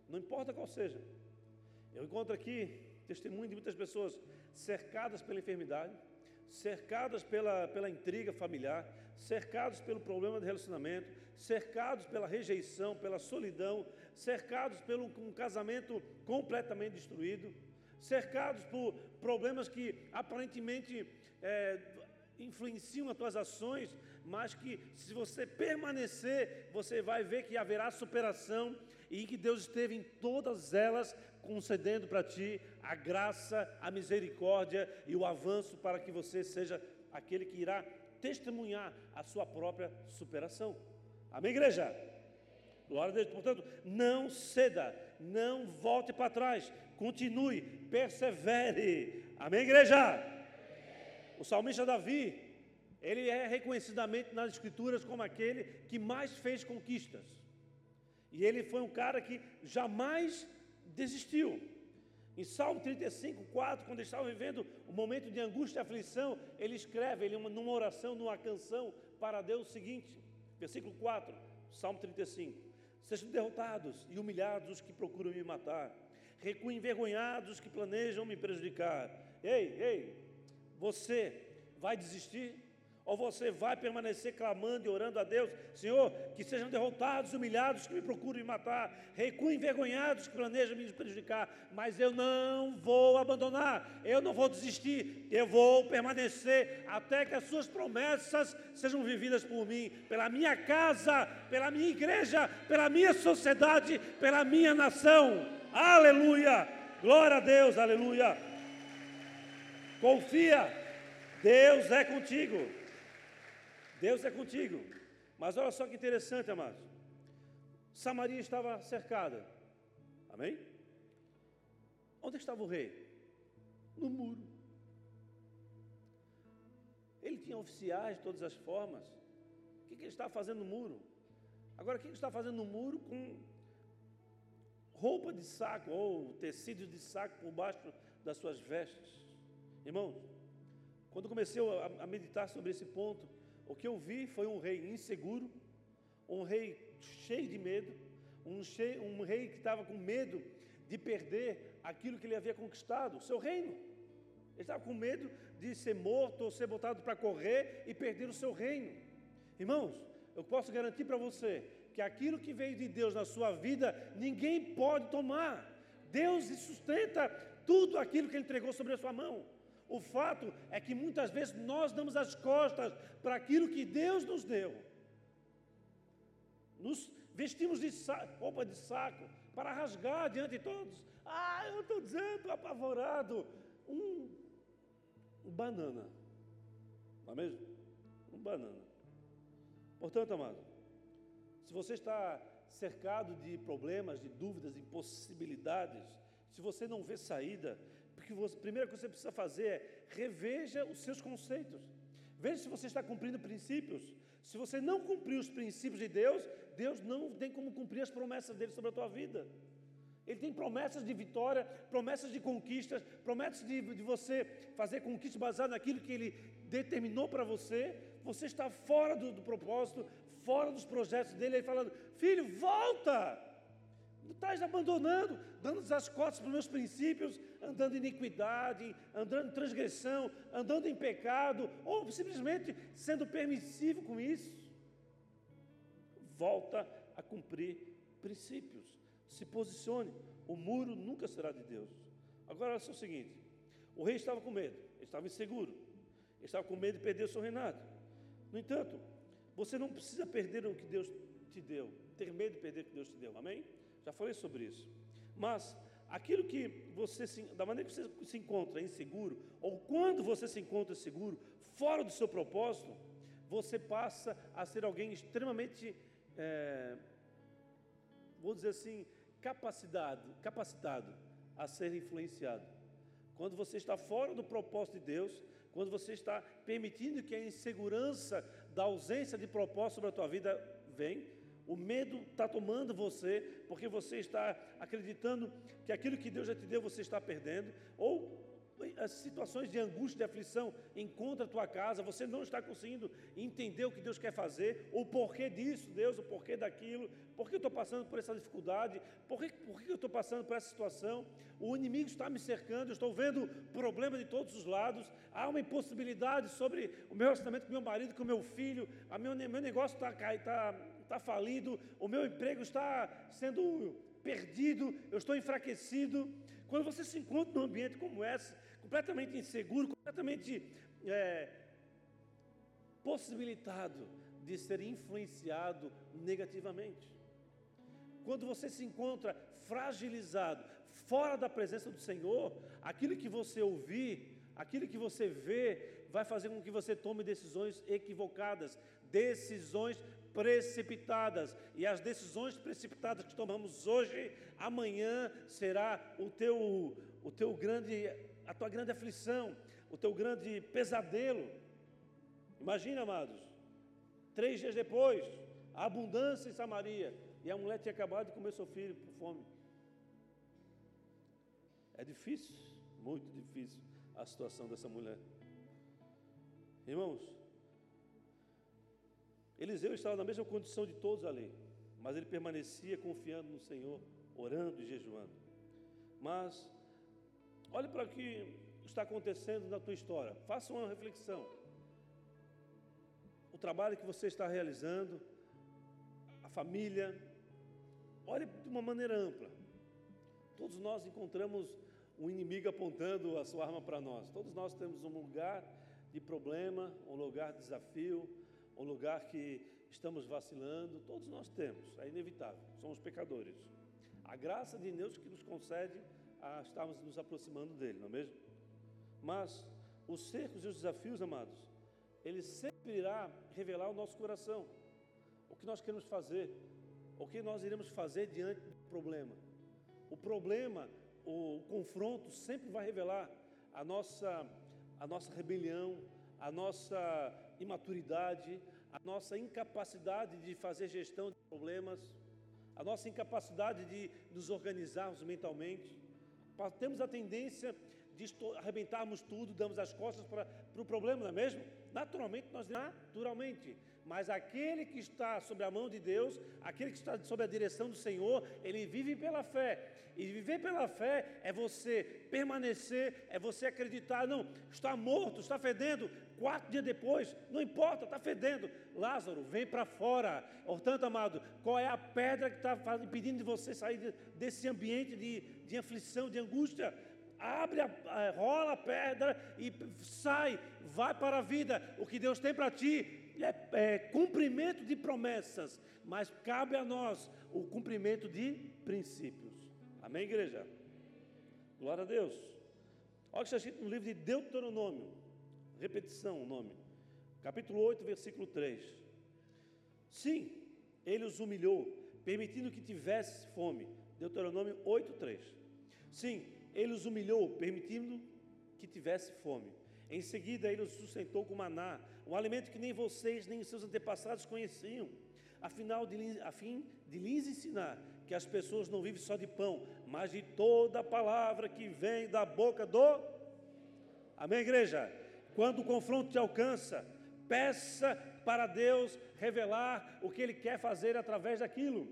não importa qual seja. Eu encontro aqui testemunho de muitas pessoas cercadas pela enfermidade, cercadas pela, pela intriga familiar, cercados pelo problema de relacionamento, cercados pela rejeição, pela solidão, cercados por um casamento completamente destruído, cercados por problemas que aparentemente é, influenciam as tuas ações, mas que se você permanecer, você vai ver que haverá superação e que Deus esteve em todas elas concedendo para ti a graça, a misericórdia e o avanço para que você seja aquele que irá testemunhar a sua própria superação. Amém, igreja? Glória a Deus. Portanto, não ceda, não volte para trás, continue, persevere. Amém, igreja? O salmista Davi, ele é reconhecidamente nas escrituras como aquele que mais fez conquistas. E ele foi um cara que jamais desistiu. Em Salmo 35, 4, quando ele estava vivendo um momento de angústia e aflição, ele escreve ele, numa oração, numa canção para Deus o seguinte, versículo 4, Salmo 35. Sejam derrotados e humilhados os que procuram me matar. Recuem envergonhados os que planejam me prejudicar. Ei, ei, você vai desistir? Ou você vai permanecer clamando e orando a Deus, Senhor, que sejam derrotados, humilhados, que me procuram me matar, recuem envergonhados, que planejam me prejudicar, mas eu não vou abandonar, eu não vou desistir, eu vou permanecer até que as suas promessas sejam vividas por mim, pela minha casa, pela minha igreja, pela minha sociedade, pela minha nação. Aleluia! Glória a Deus, aleluia! Confia, Deus é contigo. Deus é contigo. Mas olha só que interessante, amados. Samaria estava cercada. Amém? Onde estava o rei? No muro. Ele tinha oficiais de todas as formas. O que, ele estava fazendo no muro? Agora, o que ele está fazendo no muro com roupa de saco ou tecido de saco por baixo das suas vestes. Irmãos, quando comecei a meditar sobre esse ponto, o que eu vi foi um rei inseguro, um rei cheio de medo, um, cheio, um rei que estava com medo de perder aquilo que ele havia conquistado, o seu reino. Ele estava com medo de ser morto ou ser botado para correr e perder o seu reino. Irmãos, eu posso garantir para você que aquilo que veio de Deus na sua vida, ninguém pode tomar. Deus sustenta tudo aquilo que Ele entregou sobre a sua mão. O fato é que muitas vezes nós damos as costas para aquilo que Deus nos deu. Nos vestimos de saco, roupa de saco para rasgar diante de todos. Ah, eu estou dizendo, apavorado. Um, um banana. Não é mesmo? Um banana. Portanto, amado, se você está cercado de problemas, de dúvidas, de impossibilidades, se você não vê saída, porque você, primeira coisa que você precisa fazer é reveja os seus conceitos. Veja se você está cumprindo princípios. Se você não cumprir os princípios de Deus, Deus não tem como cumprir as promessas dele sobre a tua vida. Ele tem promessas de vitória, promessas de conquistas, promessas de, de você fazer conquistas baseadas naquilo que ele determinou para você. Você está fora do, do propósito, fora dos projetos dele. Ele falando: Filho, volta! Estás abandonando, dando as costas para os meus princípios, andando em iniquidade, andando em transgressão, andando em pecado, ou simplesmente sendo permissivo com isso. Volta a cumprir princípios. Se posicione. O muro nunca será de Deus. Agora, olha só o seguinte: o rei estava com medo, ele estava inseguro, ele estava com medo de perder o seu reinado. No entanto, você não precisa perder o que Deus te deu, ter medo de perder o que Deus te deu, amém? Já falei sobre isso. Mas aquilo que você, se, da maneira que você se encontra inseguro, ou quando você se encontra seguro, fora do seu propósito, você passa a ser alguém extremamente, é, vou dizer assim, capacitado, capacitado a ser influenciado. Quando você está fora do propósito de Deus, quando você está permitindo que a insegurança da ausência de propósito sobre a tua vida vem, o medo está tomando você, porque você está acreditando que aquilo que Deus já te deu você está perdendo, ou as situações de angústia, de aflição encontra a tua casa, você não está conseguindo entender o que Deus quer fazer, o porquê disso, Deus, o porquê daquilo, por que eu estou passando por essa dificuldade, por que, por que eu estou passando por essa situação, o inimigo está me cercando, eu estou vendo problema de todos os lados, há uma impossibilidade sobre o meu relacionamento com meu marido, com meu filho, a meu, meu negócio está tá, tá falido, o meu emprego está sendo perdido, eu estou enfraquecido. Quando você se encontra num ambiente como esse, completamente inseguro, completamente é, possibilitado de ser influenciado negativamente. Quando você se encontra fragilizado, fora da presença do Senhor, aquilo que você ouvir, aquilo que você vê, vai fazer com que você tome decisões equivocadas, decisões precipitadas. E as decisões precipitadas que tomamos hoje, amanhã será o teu, o teu grande a tua grande aflição, o teu grande pesadelo. Imagina, amados, três dias depois, a abundância em Samaria, e a mulher tinha acabado de comer seu filho por fome. É difícil, muito difícil a situação dessa mulher. Irmãos, Eliseu estava na mesma condição de todos ali, mas ele permanecia confiando no Senhor, orando e jejuando. Mas Olhe para o que está acontecendo na tua história. Faça uma reflexão. O trabalho que você está realizando, a família. Olhe de uma maneira ampla. Todos nós encontramos um inimigo apontando a sua arma para nós. Todos nós temos um lugar de problema, um lugar de desafio, um lugar que estamos vacilando. Todos nós temos, é inevitável. Somos pecadores. A graça de Deus que nos concede a estarmos nos aproximando dele, não é mesmo? Mas os cercos e os desafios, amados, ele sempre irá revelar o nosso coração, o que nós queremos fazer, o que nós iremos fazer diante do problema. O problema, o confronto sempre vai revelar a nossa, a nossa rebelião, a nossa imaturidade, a nossa incapacidade de fazer gestão de problemas. a nossa incapacidade de nos organizarmos mentalmente. Temos a tendência de arrebentarmos tudo, damos as costas para, para o problema, não é mesmo? Naturalmente, nós naturalmente. Mas aquele que está sob a mão de Deus, aquele que está sob a direção do Senhor, ele vive pela fé. E viver pela fé é você permanecer, é você acreditar, não, está morto, está fedendo, quatro dias depois, não importa, está fedendo. Lázaro, vem para fora. Portanto, amado, qual é a pedra que está impedindo de você sair desse ambiente de, de aflição, de angústia? Abre, a, rola a pedra e sai, vai para a vida. O que Deus tem para ti é, é cumprimento de promessas, mas cabe a nós o cumprimento de princípios. Amém, igreja? Glória a Deus. Olha o que está escrito no livro de Deuteronômio. Repetição o nome. Capítulo 8, versículo 3. Sim, ele os humilhou, permitindo que tivesse fome. Deuteronômio 8, 3. Sim, ele os humilhou, permitindo que tivesse fome. Em seguida, ele os sustentou com maná, um alimento que nem vocês nem seus antepassados conheciam, afinal de, a fim de lhes ensinar que as pessoas não vivem só de pão, mas de toda a palavra que vem da boca do. Amém, igreja? Quando o confronto te alcança, peça para Deus revelar o que Ele quer fazer através daquilo.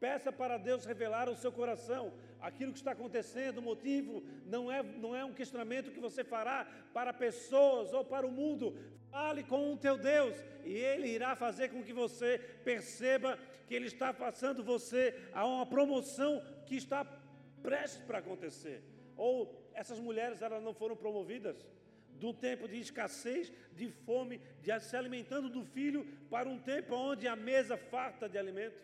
Peça para Deus revelar o seu coração, aquilo que está acontecendo, o motivo não é, não é um questionamento que você fará para pessoas ou para o mundo. Fale com o teu Deus e Ele irá fazer com que você perceba que Ele está passando você a uma promoção que está prestes para acontecer. Ou essas mulheres elas não foram promovidas do tempo de escassez, de fome, de se alimentando do filho, para um tempo onde a mesa farta de alimento.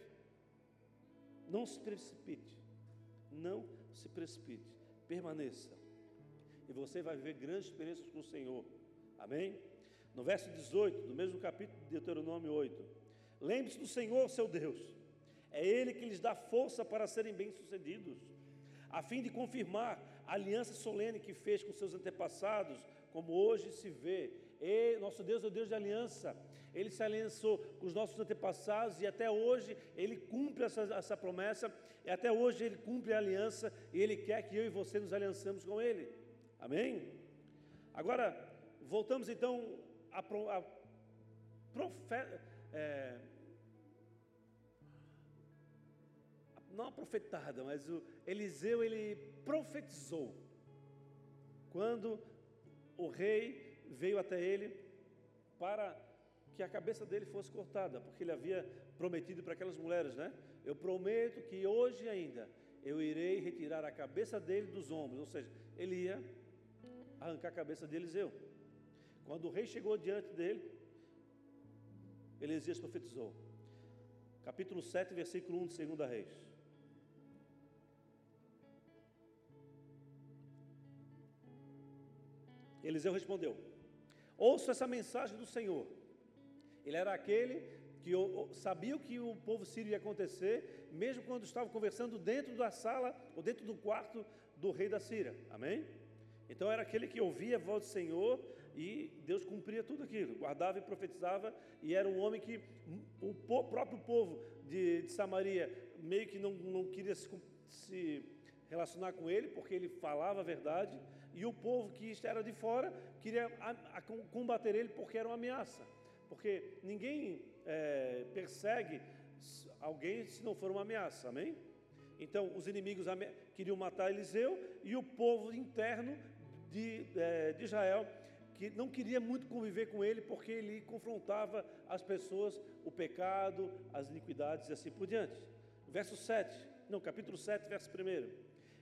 Não se precipite, não se precipite, permaneça. E você vai viver grandes experiências com o Senhor. Amém? No verso 18, do mesmo capítulo de Deuteronômio 8. Lembre-se do Senhor, seu Deus. É Ele que lhes dá força para serem bem-sucedidos, a fim de confirmar a aliança solene que fez com seus antepassados, como hoje se vê. E nosso Deus é o Deus de aliança. Ele se aliançou com os nossos antepassados e até hoje ele cumpre essa, essa promessa, e até hoje ele cumpre a aliança e ele quer que eu e você nos aliançamos com ele. Amém? Agora, voltamos então a, a profeta. É, não a profetada, mas o Eliseu ele profetizou. Quando o rei veio até ele para que a cabeça dele fosse cortada, porque ele havia prometido para aquelas mulheres, né? Eu prometo que hoje ainda eu irei retirar a cabeça dele dos ombros, ou seja, ele ia arrancar a cabeça de Eliseu. Quando o rei chegou diante dele, Elisias profetizou. Capítulo 7, versículo 1 de 2 Reis. Eliseu respondeu: Ouça essa mensagem do Senhor. Ele era aquele que sabia o que o povo sírio ia acontecer, mesmo quando estava conversando dentro da sala ou dentro do quarto do rei da Síria. Amém? Então era aquele que ouvia a voz do Senhor e Deus cumpria tudo aquilo, guardava e profetizava, e era um homem que o próprio povo de, de Samaria meio que não, não queria se, se relacionar com ele, porque ele falava a verdade, e o povo que era de fora queria combater ele porque era uma ameaça. Porque ninguém é, persegue alguém se não for uma ameaça, amém? Então, os inimigos queriam matar Eliseu e o povo interno de, é, de Israel que não queria muito conviver com ele porque ele confrontava as pessoas, o pecado, as iniquidades e assim por diante. Verso 7, não, capítulo 7, verso 1.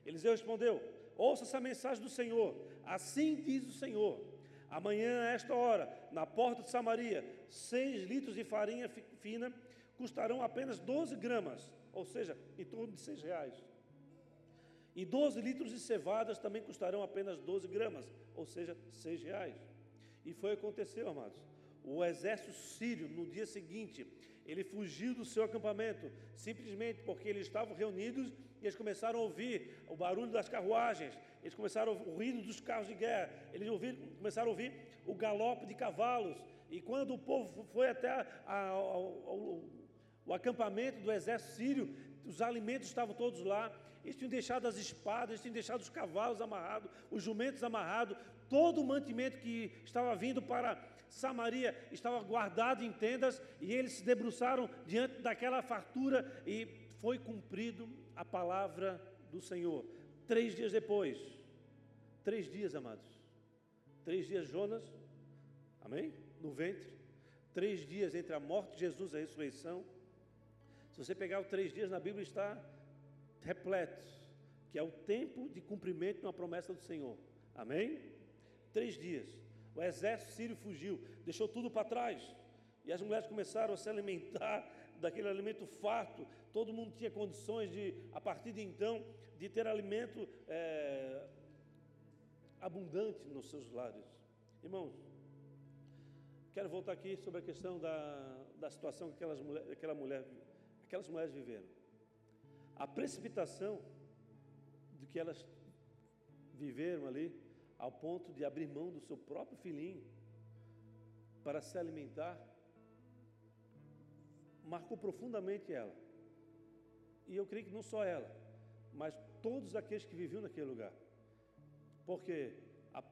Eliseu respondeu: Ouça essa mensagem do Senhor. Assim diz o Senhor: Amanhã, a esta hora, na porta de Samaria, seis litros de farinha fina custarão apenas 12 gramas, ou seja, em torno de seis reais. E 12 litros de cevadas também custarão apenas 12 gramas, ou seja, seis reais. E foi o que aconteceu, amados. O exército sírio, no dia seguinte, ele fugiu do seu acampamento, simplesmente porque eles estavam reunidos e eles começaram a ouvir o barulho das carruagens, eles começaram a ouvir o ruído dos carros de guerra, eles ouviram, começaram a ouvir o galope de cavalos. E quando o povo foi até a, a, ao, o acampamento do exército sírio, os alimentos estavam todos lá, eles tinham deixado as espadas, eles tinham deixado os cavalos amarrados, os jumentos amarrados, todo o mantimento que estava vindo para Samaria estava guardado em tendas e eles se debruçaram diante daquela fartura e foi cumprido a palavra do Senhor. Três dias depois, três dias, amados, três dias Jonas, amém? No ventre, três dias entre a morte de Jesus e a ressurreição. Se você pegar os três dias na Bíblia está repleto, que é o tempo de cumprimento de uma promessa do Senhor. Amém? Três dias. O exército sírio fugiu, deixou tudo para trás. E as mulheres começaram a se alimentar [laughs] daquele alimento farto. Todo mundo tinha condições de, a partir de então, de ter alimento é, abundante nos seus lares. Irmãos, quero voltar aqui sobre a questão da, da situação que aquelas, mulher, aquela mulher, aquelas mulheres viveram. A precipitação do que elas viveram ali ao ponto de abrir mão do seu próprio filhinho para se alimentar, marcou profundamente ela. E eu creio que não só ela, mas todos aqueles que viviam naquele lugar. Porque a,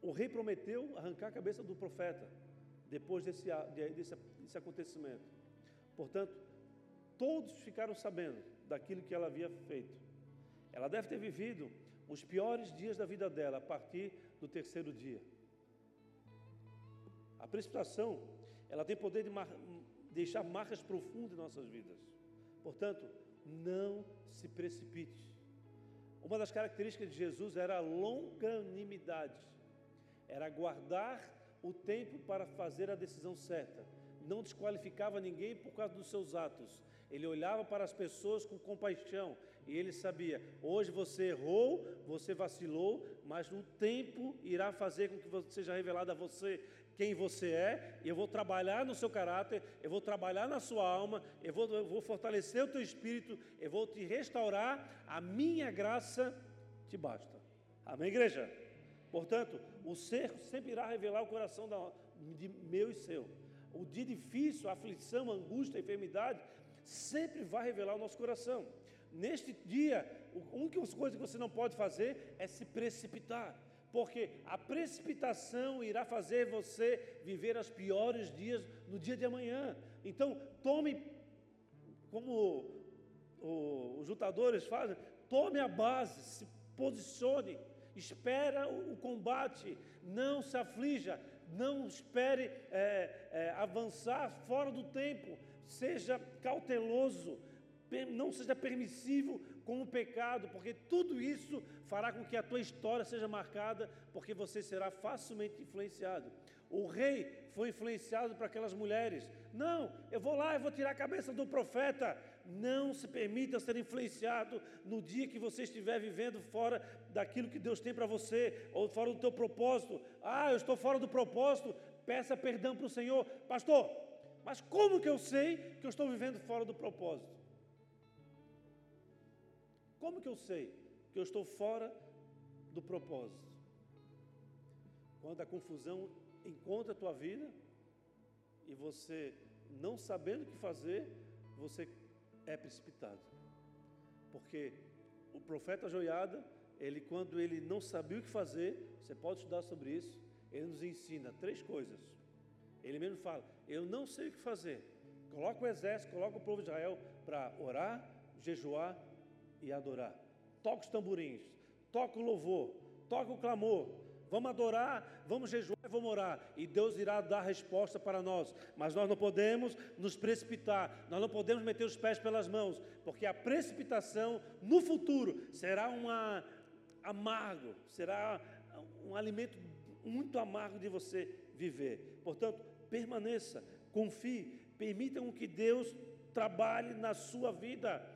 o rei prometeu arrancar a cabeça do profeta depois desse, desse, desse acontecimento. Portanto, todos ficaram sabendo daquilo que ela havia feito. Ela deve ter vivido os piores dias da vida dela a partir do terceiro dia. A precipitação, ela tem poder de mar deixar marcas profundas em nossas vidas. Portanto, não se precipite. Uma das características de Jesus era a longanimidade, era guardar o tempo para fazer a decisão certa. Não desqualificava ninguém por causa dos seus atos. Ele olhava para as pessoas com compaixão, e ele sabia: hoje você errou, você vacilou, mas no tempo irá fazer com que seja revelado a você quem você é, eu vou trabalhar no seu caráter, eu vou trabalhar na sua alma, eu vou, eu vou fortalecer o teu espírito, eu vou te restaurar, a minha graça te basta. Amém, igreja? Portanto, o cerco sempre irá revelar o coração da, de meu e seu. O dia difícil, a aflição, a angústia, a enfermidade, sempre vai revelar o nosso coração. Neste dia, a única coisa que você não pode fazer é se precipitar, porque a precipitação irá fazer você viver os piores dias no dia de amanhã. Então, tome, como os lutadores fazem, tome a base, se posicione, espera o combate, não se aflija, não espere é, é, avançar fora do tempo, seja cauteloso, não seja permissivo com o pecado, porque tudo isso fará com que a tua história seja marcada, porque você será facilmente influenciado. O rei foi influenciado por aquelas mulheres. Não, eu vou lá, eu vou tirar a cabeça do profeta. Não se permita ser influenciado no dia que você estiver vivendo fora daquilo que Deus tem para você, ou fora do teu propósito. Ah, eu estou fora do propósito. Peça perdão para o Senhor, pastor. Mas como que eu sei que eu estou vivendo fora do propósito? Como que eu sei que eu estou fora do propósito? Quando a confusão encontra a tua vida e você, não sabendo o que fazer, você é precipitado. Porque o profeta Joiada, ele quando ele não sabia o que fazer, você pode estudar sobre isso, ele nos ensina três coisas. Ele mesmo fala: Eu não sei o que fazer. Coloca o exército, coloca o povo de Israel para orar, jejuar e adorar. Toca os tamborins, toca o louvor, toca o clamor. Vamos adorar, vamos jejuar e vamos orar. E Deus irá dar resposta para nós. Mas nós não podemos nos precipitar, nós não podemos meter os pés pelas mãos, porque a precipitação no futuro será uma amargo, será um alimento muito amargo de você viver. Portanto, permaneça, confie, permitam que Deus trabalhe na sua vida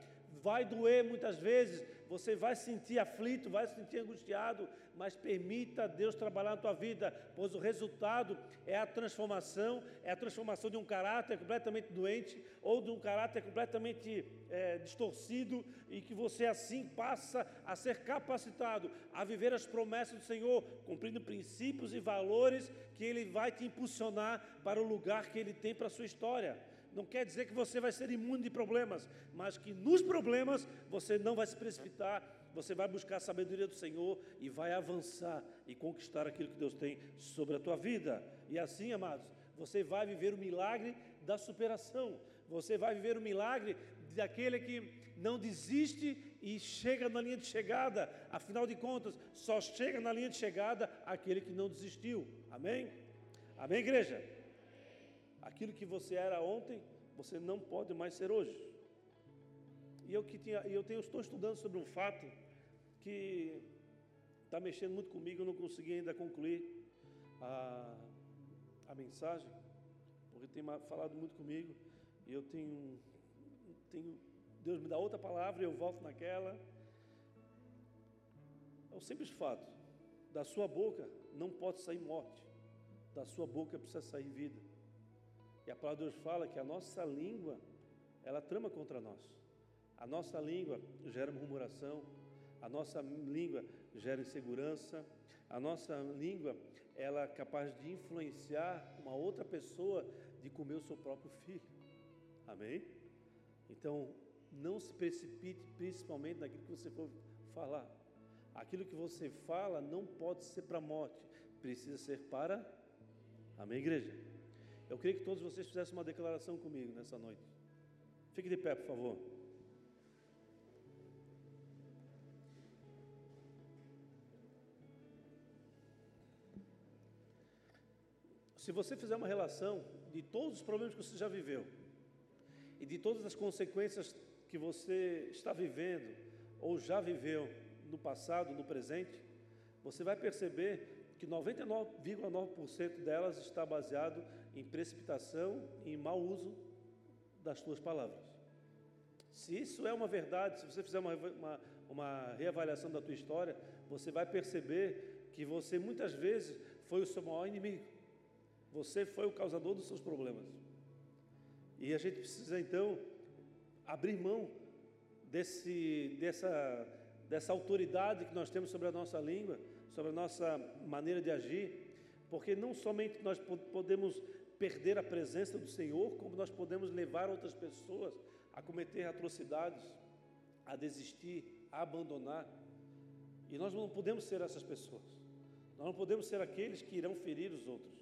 vai doer muitas vezes, você vai se sentir aflito, vai se sentir angustiado, mas permita Deus trabalhar na tua vida, pois o resultado é a transformação, é a transformação de um caráter completamente doente ou de um caráter completamente é, distorcido e que você assim passa a ser capacitado a viver as promessas do Senhor, cumprindo princípios e valores que Ele vai te impulsionar para o lugar que Ele tem para a sua história. Não quer dizer que você vai ser imune de problemas, mas que nos problemas você não vai se precipitar, você vai buscar a sabedoria do Senhor e vai avançar e conquistar aquilo que Deus tem sobre a tua vida. E assim, amados, você vai viver o milagre da superação. Você vai viver o milagre daquele que não desiste e chega na linha de chegada. Afinal de contas, só chega na linha de chegada aquele que não desistiu. Amém? Amém, igreja? Aquilo que você era ontem, você não pode mais ser hoje. E eu, que tinha, eu tenho, estou estudando sobre um fato que está mexendo muito comigo, eu não consegui ainda concluir a, a mensagem, porque tem falado muito comigo, e eu tenho, tenho, Deus me dá outra palavra e eu volto naquela. É o simples fato, da sua boca não pode sair morte, da sua boca precisa sair vida. E a palavra de Deus fala que a nossa língua, ela trama contra nós. A nossa língua gera murmuração, a nossa língua gera insegurança, a nossa língua ela é capaz de influenciar uma outra pessoa de comer o seu próprio filho. Amém? Então, não se precipite principalmente naquilo que você for falar. Aquilo que você fala não pode ser para a morte, precisa ser para. Amém, igreja? Eu queria que todos vocês fizessem uma declaração comigo nessa noite. Fique de pé, por favor. Se você fizer uma relação de todos os problemas que você já viveu e de todas as consequências que você está vivendo ou já viveu no passado, no presente, você vai perceber que 99,9% delas está baseado em precipitação e em mau uso das tuas palavras. Se isso é uma verdade, se você fizer uma, uma, uma reavaliação da tua história, você vai perceber que você muitas vezes foi o seu maior inimigo. Você foi o causador dos seus problemas. E a gente precisa então abrir mão desse, dessa, dessa autoridade que nós temos sobre a nossa língua, sobre a nossa maneira de agir, porque não somente nós podemos perder a presença do Senhor, como nós podemos levar outras pessoas a cometer atrocidades, a desistir, a abandonar. E nós não podemos ser essas pessoas. Nós não podemos ser aqueles que irão ferir os outros.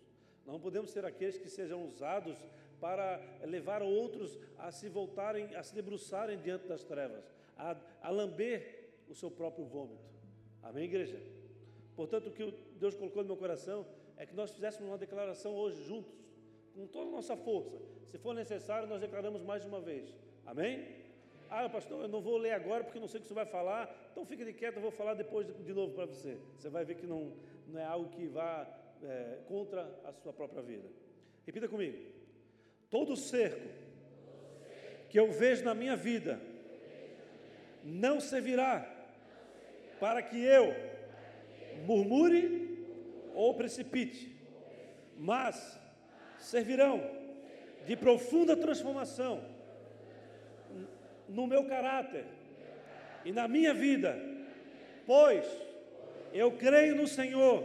Nós não podemos ser aqueles que sejam usados para levar outros a se voltarem, a se debruçarem diante das trevas, a, a lamber o seu próprio vômito. Amém, igreja? Portanto, o que Deus colocou no meu coração é que nós fizéssemos uma declaração hoje juntos com toda a nossa força. Se for necessário, nós declaramos mais de uma vez. Amém? Ah, pastor, eu não vou ler agora porque não sei o que você vai falar, então fique de quieto, eu vou falar depois de, novo para você. Você vai ver que não, não é algo que vá é, contra a sua própria vida. Repita comigo. Todo cerco que eu vejo na minha vida não servirá para que eu murmure ou precipite, mas servirão de profunda transformação no meu caráter e na minha vida, pois eu creio no Senhor,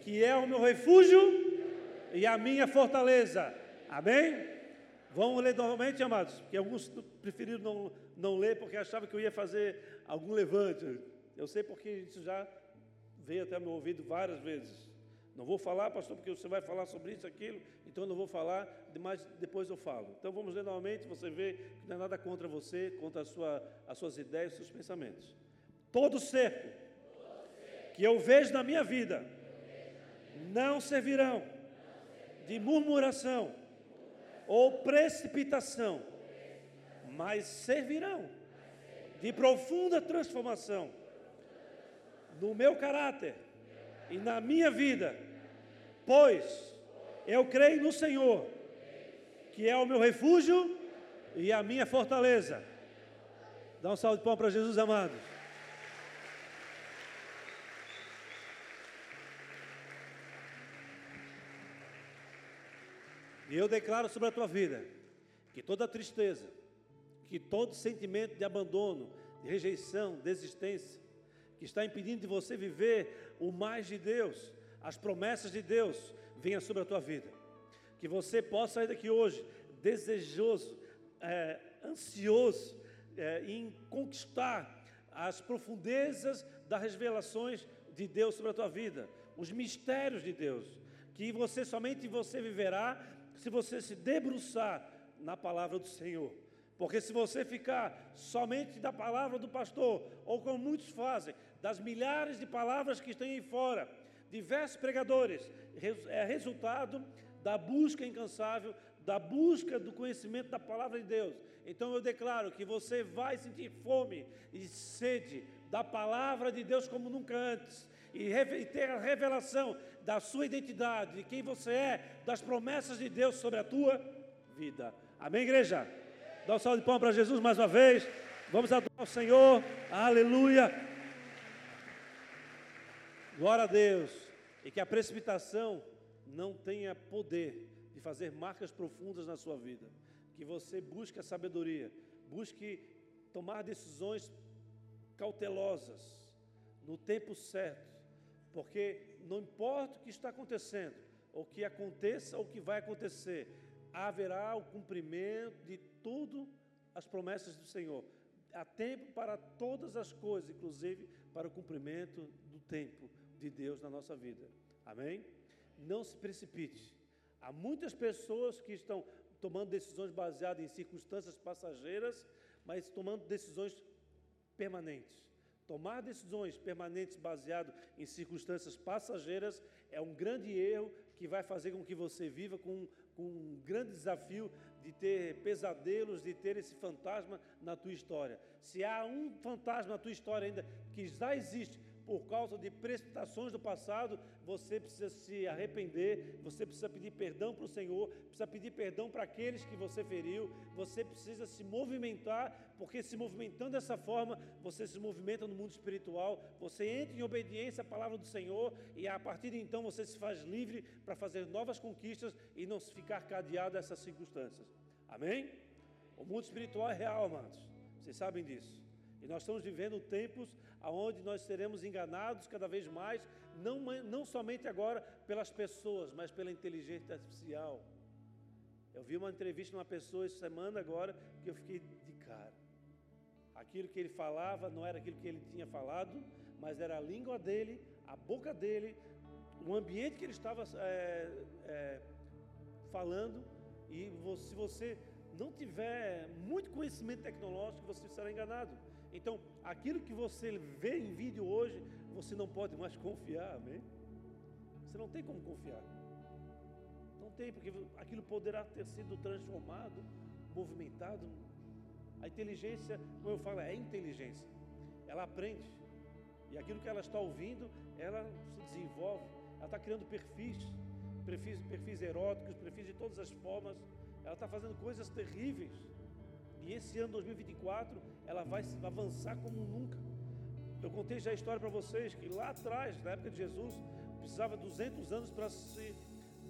que é o meu refúgio e a minha fortaleza. Amém? Vamos ler novamente, amados, porque alguns preferiram não, não ler porque achavam que eu ia fazer algum levante. Eu sei porque isso já veio até meu ouvido várias vezes. Não vou falar, pastor, porque você vai falar sobre isso, aquilo, então eu não vou falar, mas depois eu falo. Então vamos ler novamente, você vê que não é nada contra você, contra sua, as suas ideias, os seus pensamentos. Todo cerco que eu vejo na minha vida não servirão de murmuração ou precipitação, mas servirão de profunda transformação no meu caráter e na minha vida, pois eu creio no Senhor, que é o meu refúgio e a minha fortaleza. Dá um salve de pão para Jesus amado. E eu declaro sobre a tua vida que toda tristeza, que todo sentimento de abandono, de rejeição, desistência, que está impedindo de você viver o mais de Deus, as promessas de Deus, venha sobre a tua vida. Que você possa sair daqui hoje desejoso, é, ansioso é, em conquistar as profundezas das revelações de Deus sobre a tua vida, os mistérios de Deus, que você somente você viverá se você se debruçar na palavra do Senhor. Porque se você ficar somente da palavra do pastor, ou como muitos fazem, das milhares de palavras que estão aí fora, diversos pregadores, é resultado da busca incansável, da busca do conhecimento da palavra de Deus. Então eu declaro que você vai sentir fome e sede da palavra de Deus como nunca antes. E ter a revelação da sua identidade, de quem você é, das promessas de Deus sobre a tua vida. Amém, igreja? Dá um salve de palmas para Jesus mais uma vez. Vamos adorar o Senhor. Aleluia. Glória a Deus. E que a precipitação não tenha poder de fazer marcas profundas na sua vida que você busque a sabedoria, busque tomar decisões cautelosas, no tempo certo, porque não importa o que está acontecendo, ou que aconteça ou que vai acontecer, haverá o cumprimento de tudo as promessas do Senhor. Há tempo para todas as coisas, inclusive para o cumprimento do tempo de Deus na nossa vida. Amém? Não se precipite. Há muitas pessoas que estão tomando decisões baseadas em circunstâncias passageiras, mas tomando decisões permanentes. Tomar decisões permanentes baseado em circunstâncias passageiras é um grande erro que vai fazer com que você viva com, com um grande desafio de ter pesadelos, de ter esse fantasma na tua história. Se há um fantasma na tua história ainda que já existe, por causa de precipitações do passado, você precisa se arrepender, você precisa pedir perdão para o Senhor, precisa pedir perdão para aqueles que você feriu, você precisa se movimentar, porque se movimentando dessa forma, você se movimenta no mundo espiritual, você entra em obediência à palavra do Senhor e a partir de então você se faz livre para fazer novas conquistas e não ficar cadeado a essas circunstâncias. Amém? O mundo espiritual é real, amados. Vocês sabem disso. E nós estamos vivendo tempos onde nós seremos enganados cada vez mais, não, não somente agora pelas pessoas, mas pela inteligência artificial. Eu vi uma entrevista de uma pessoa essa semana agora que eu fiquei de cara. Aquilo que ele falava não era aquilo que ele tinha falado, mas era a língua dele, a boca dele, o ambiente que ele estava é, é, falando. E se você não tiver muito conhecimento tecnológico, você será enganado. Então, aquilo que você vê em vídeo hoje, você não pode mais confiar, amém? Você não tem como confiar. Não tem, porque aquilo poderá ter sido transformado, movimentado. A inteligência, como eu falo, é inteligência. Ela aprende. E aquilo que ela está ouvindo, ela se desenvolve. Ela está criando perfis, perfis, perfis eróticos, perfis de todas as formas. Ela está fazendo coisas terríveis. Esse ano 2024 ela vai avançar como nunca. Eu contei já a história para vocês que lá atrás, na época de Jesus, precisava 200 anos para se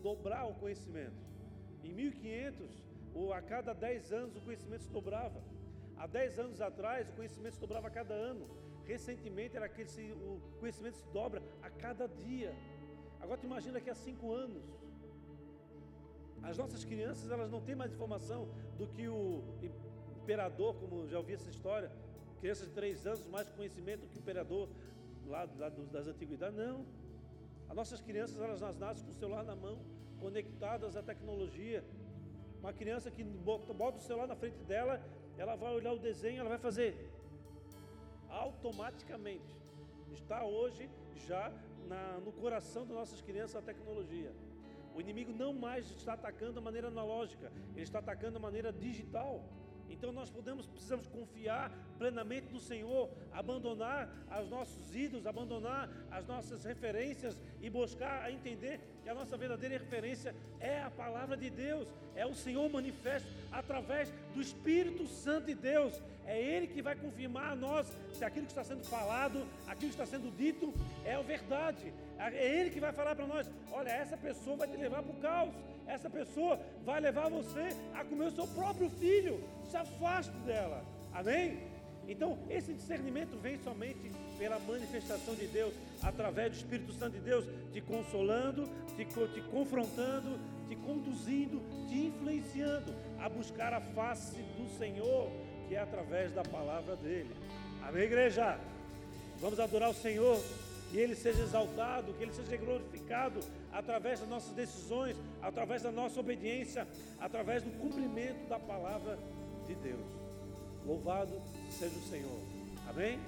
dobrar o conhecimento. Em 1500, ou a cada 10 anos, o conhecimento se dobrava. Há 10 anos atrás, o conhecimento se dobrava a cada ano. Recentemente, era que o conhecimento se dobra a cada dia. Agora, tu imagina daqui a 5 anos. As nossas crianças, elas não têm mais informação do que o imperador, como já ouvi essa história, crianças de três anos, mais conhecimento que o imperador lá, lá das antiguidades. Não. As nossas crianças, elas nascem com o celular na mão, conectadas à tecnologia. Uma criança que bota, bota o celular na frente dela, ela vai olhar o desenho, ela vai fazer automaticamente. Está hoje já na, no coração das nossas crianças a tecnologia. O inimigo não mais está atacando de maneira analógica, ele está atacando de maneira digital. Então nós podemos, precisamos confiar plenamente no Senhor, abandonar os nossos ídolos, abandonar as nossas referências e buscar a entender que a nossa verdadeira referência é a palavra de Deus, é o Senhor manifesto através do Espírito Santo de Deus. É Ele que vai confirmar a nós se aquilo que está sendo falado, aquilo que está sendo dito é a verdade. É Ele que vai falar para nós: olha, essa pessoa vai te levar para o caos, essa pessoa vai levar você a comer o seu próprio filho. Se afaste dela. Amém? Então, esse discernimento vem somente pela manifestação de Deus, através do Espírito Santo de Deus, te consolando, te, te confrontando, te conduzindo, te influenciando a buscar a face do Senhor, que é através da palavra dele. Amém, igreja? Vamos adorar o Senhor que Ele seja exaltado, que Ele seja glorificado através das nossas decisões, através da nossa obediência, através do cumprimento da palavra de Deus. Louvado seja o Senhor. Amém?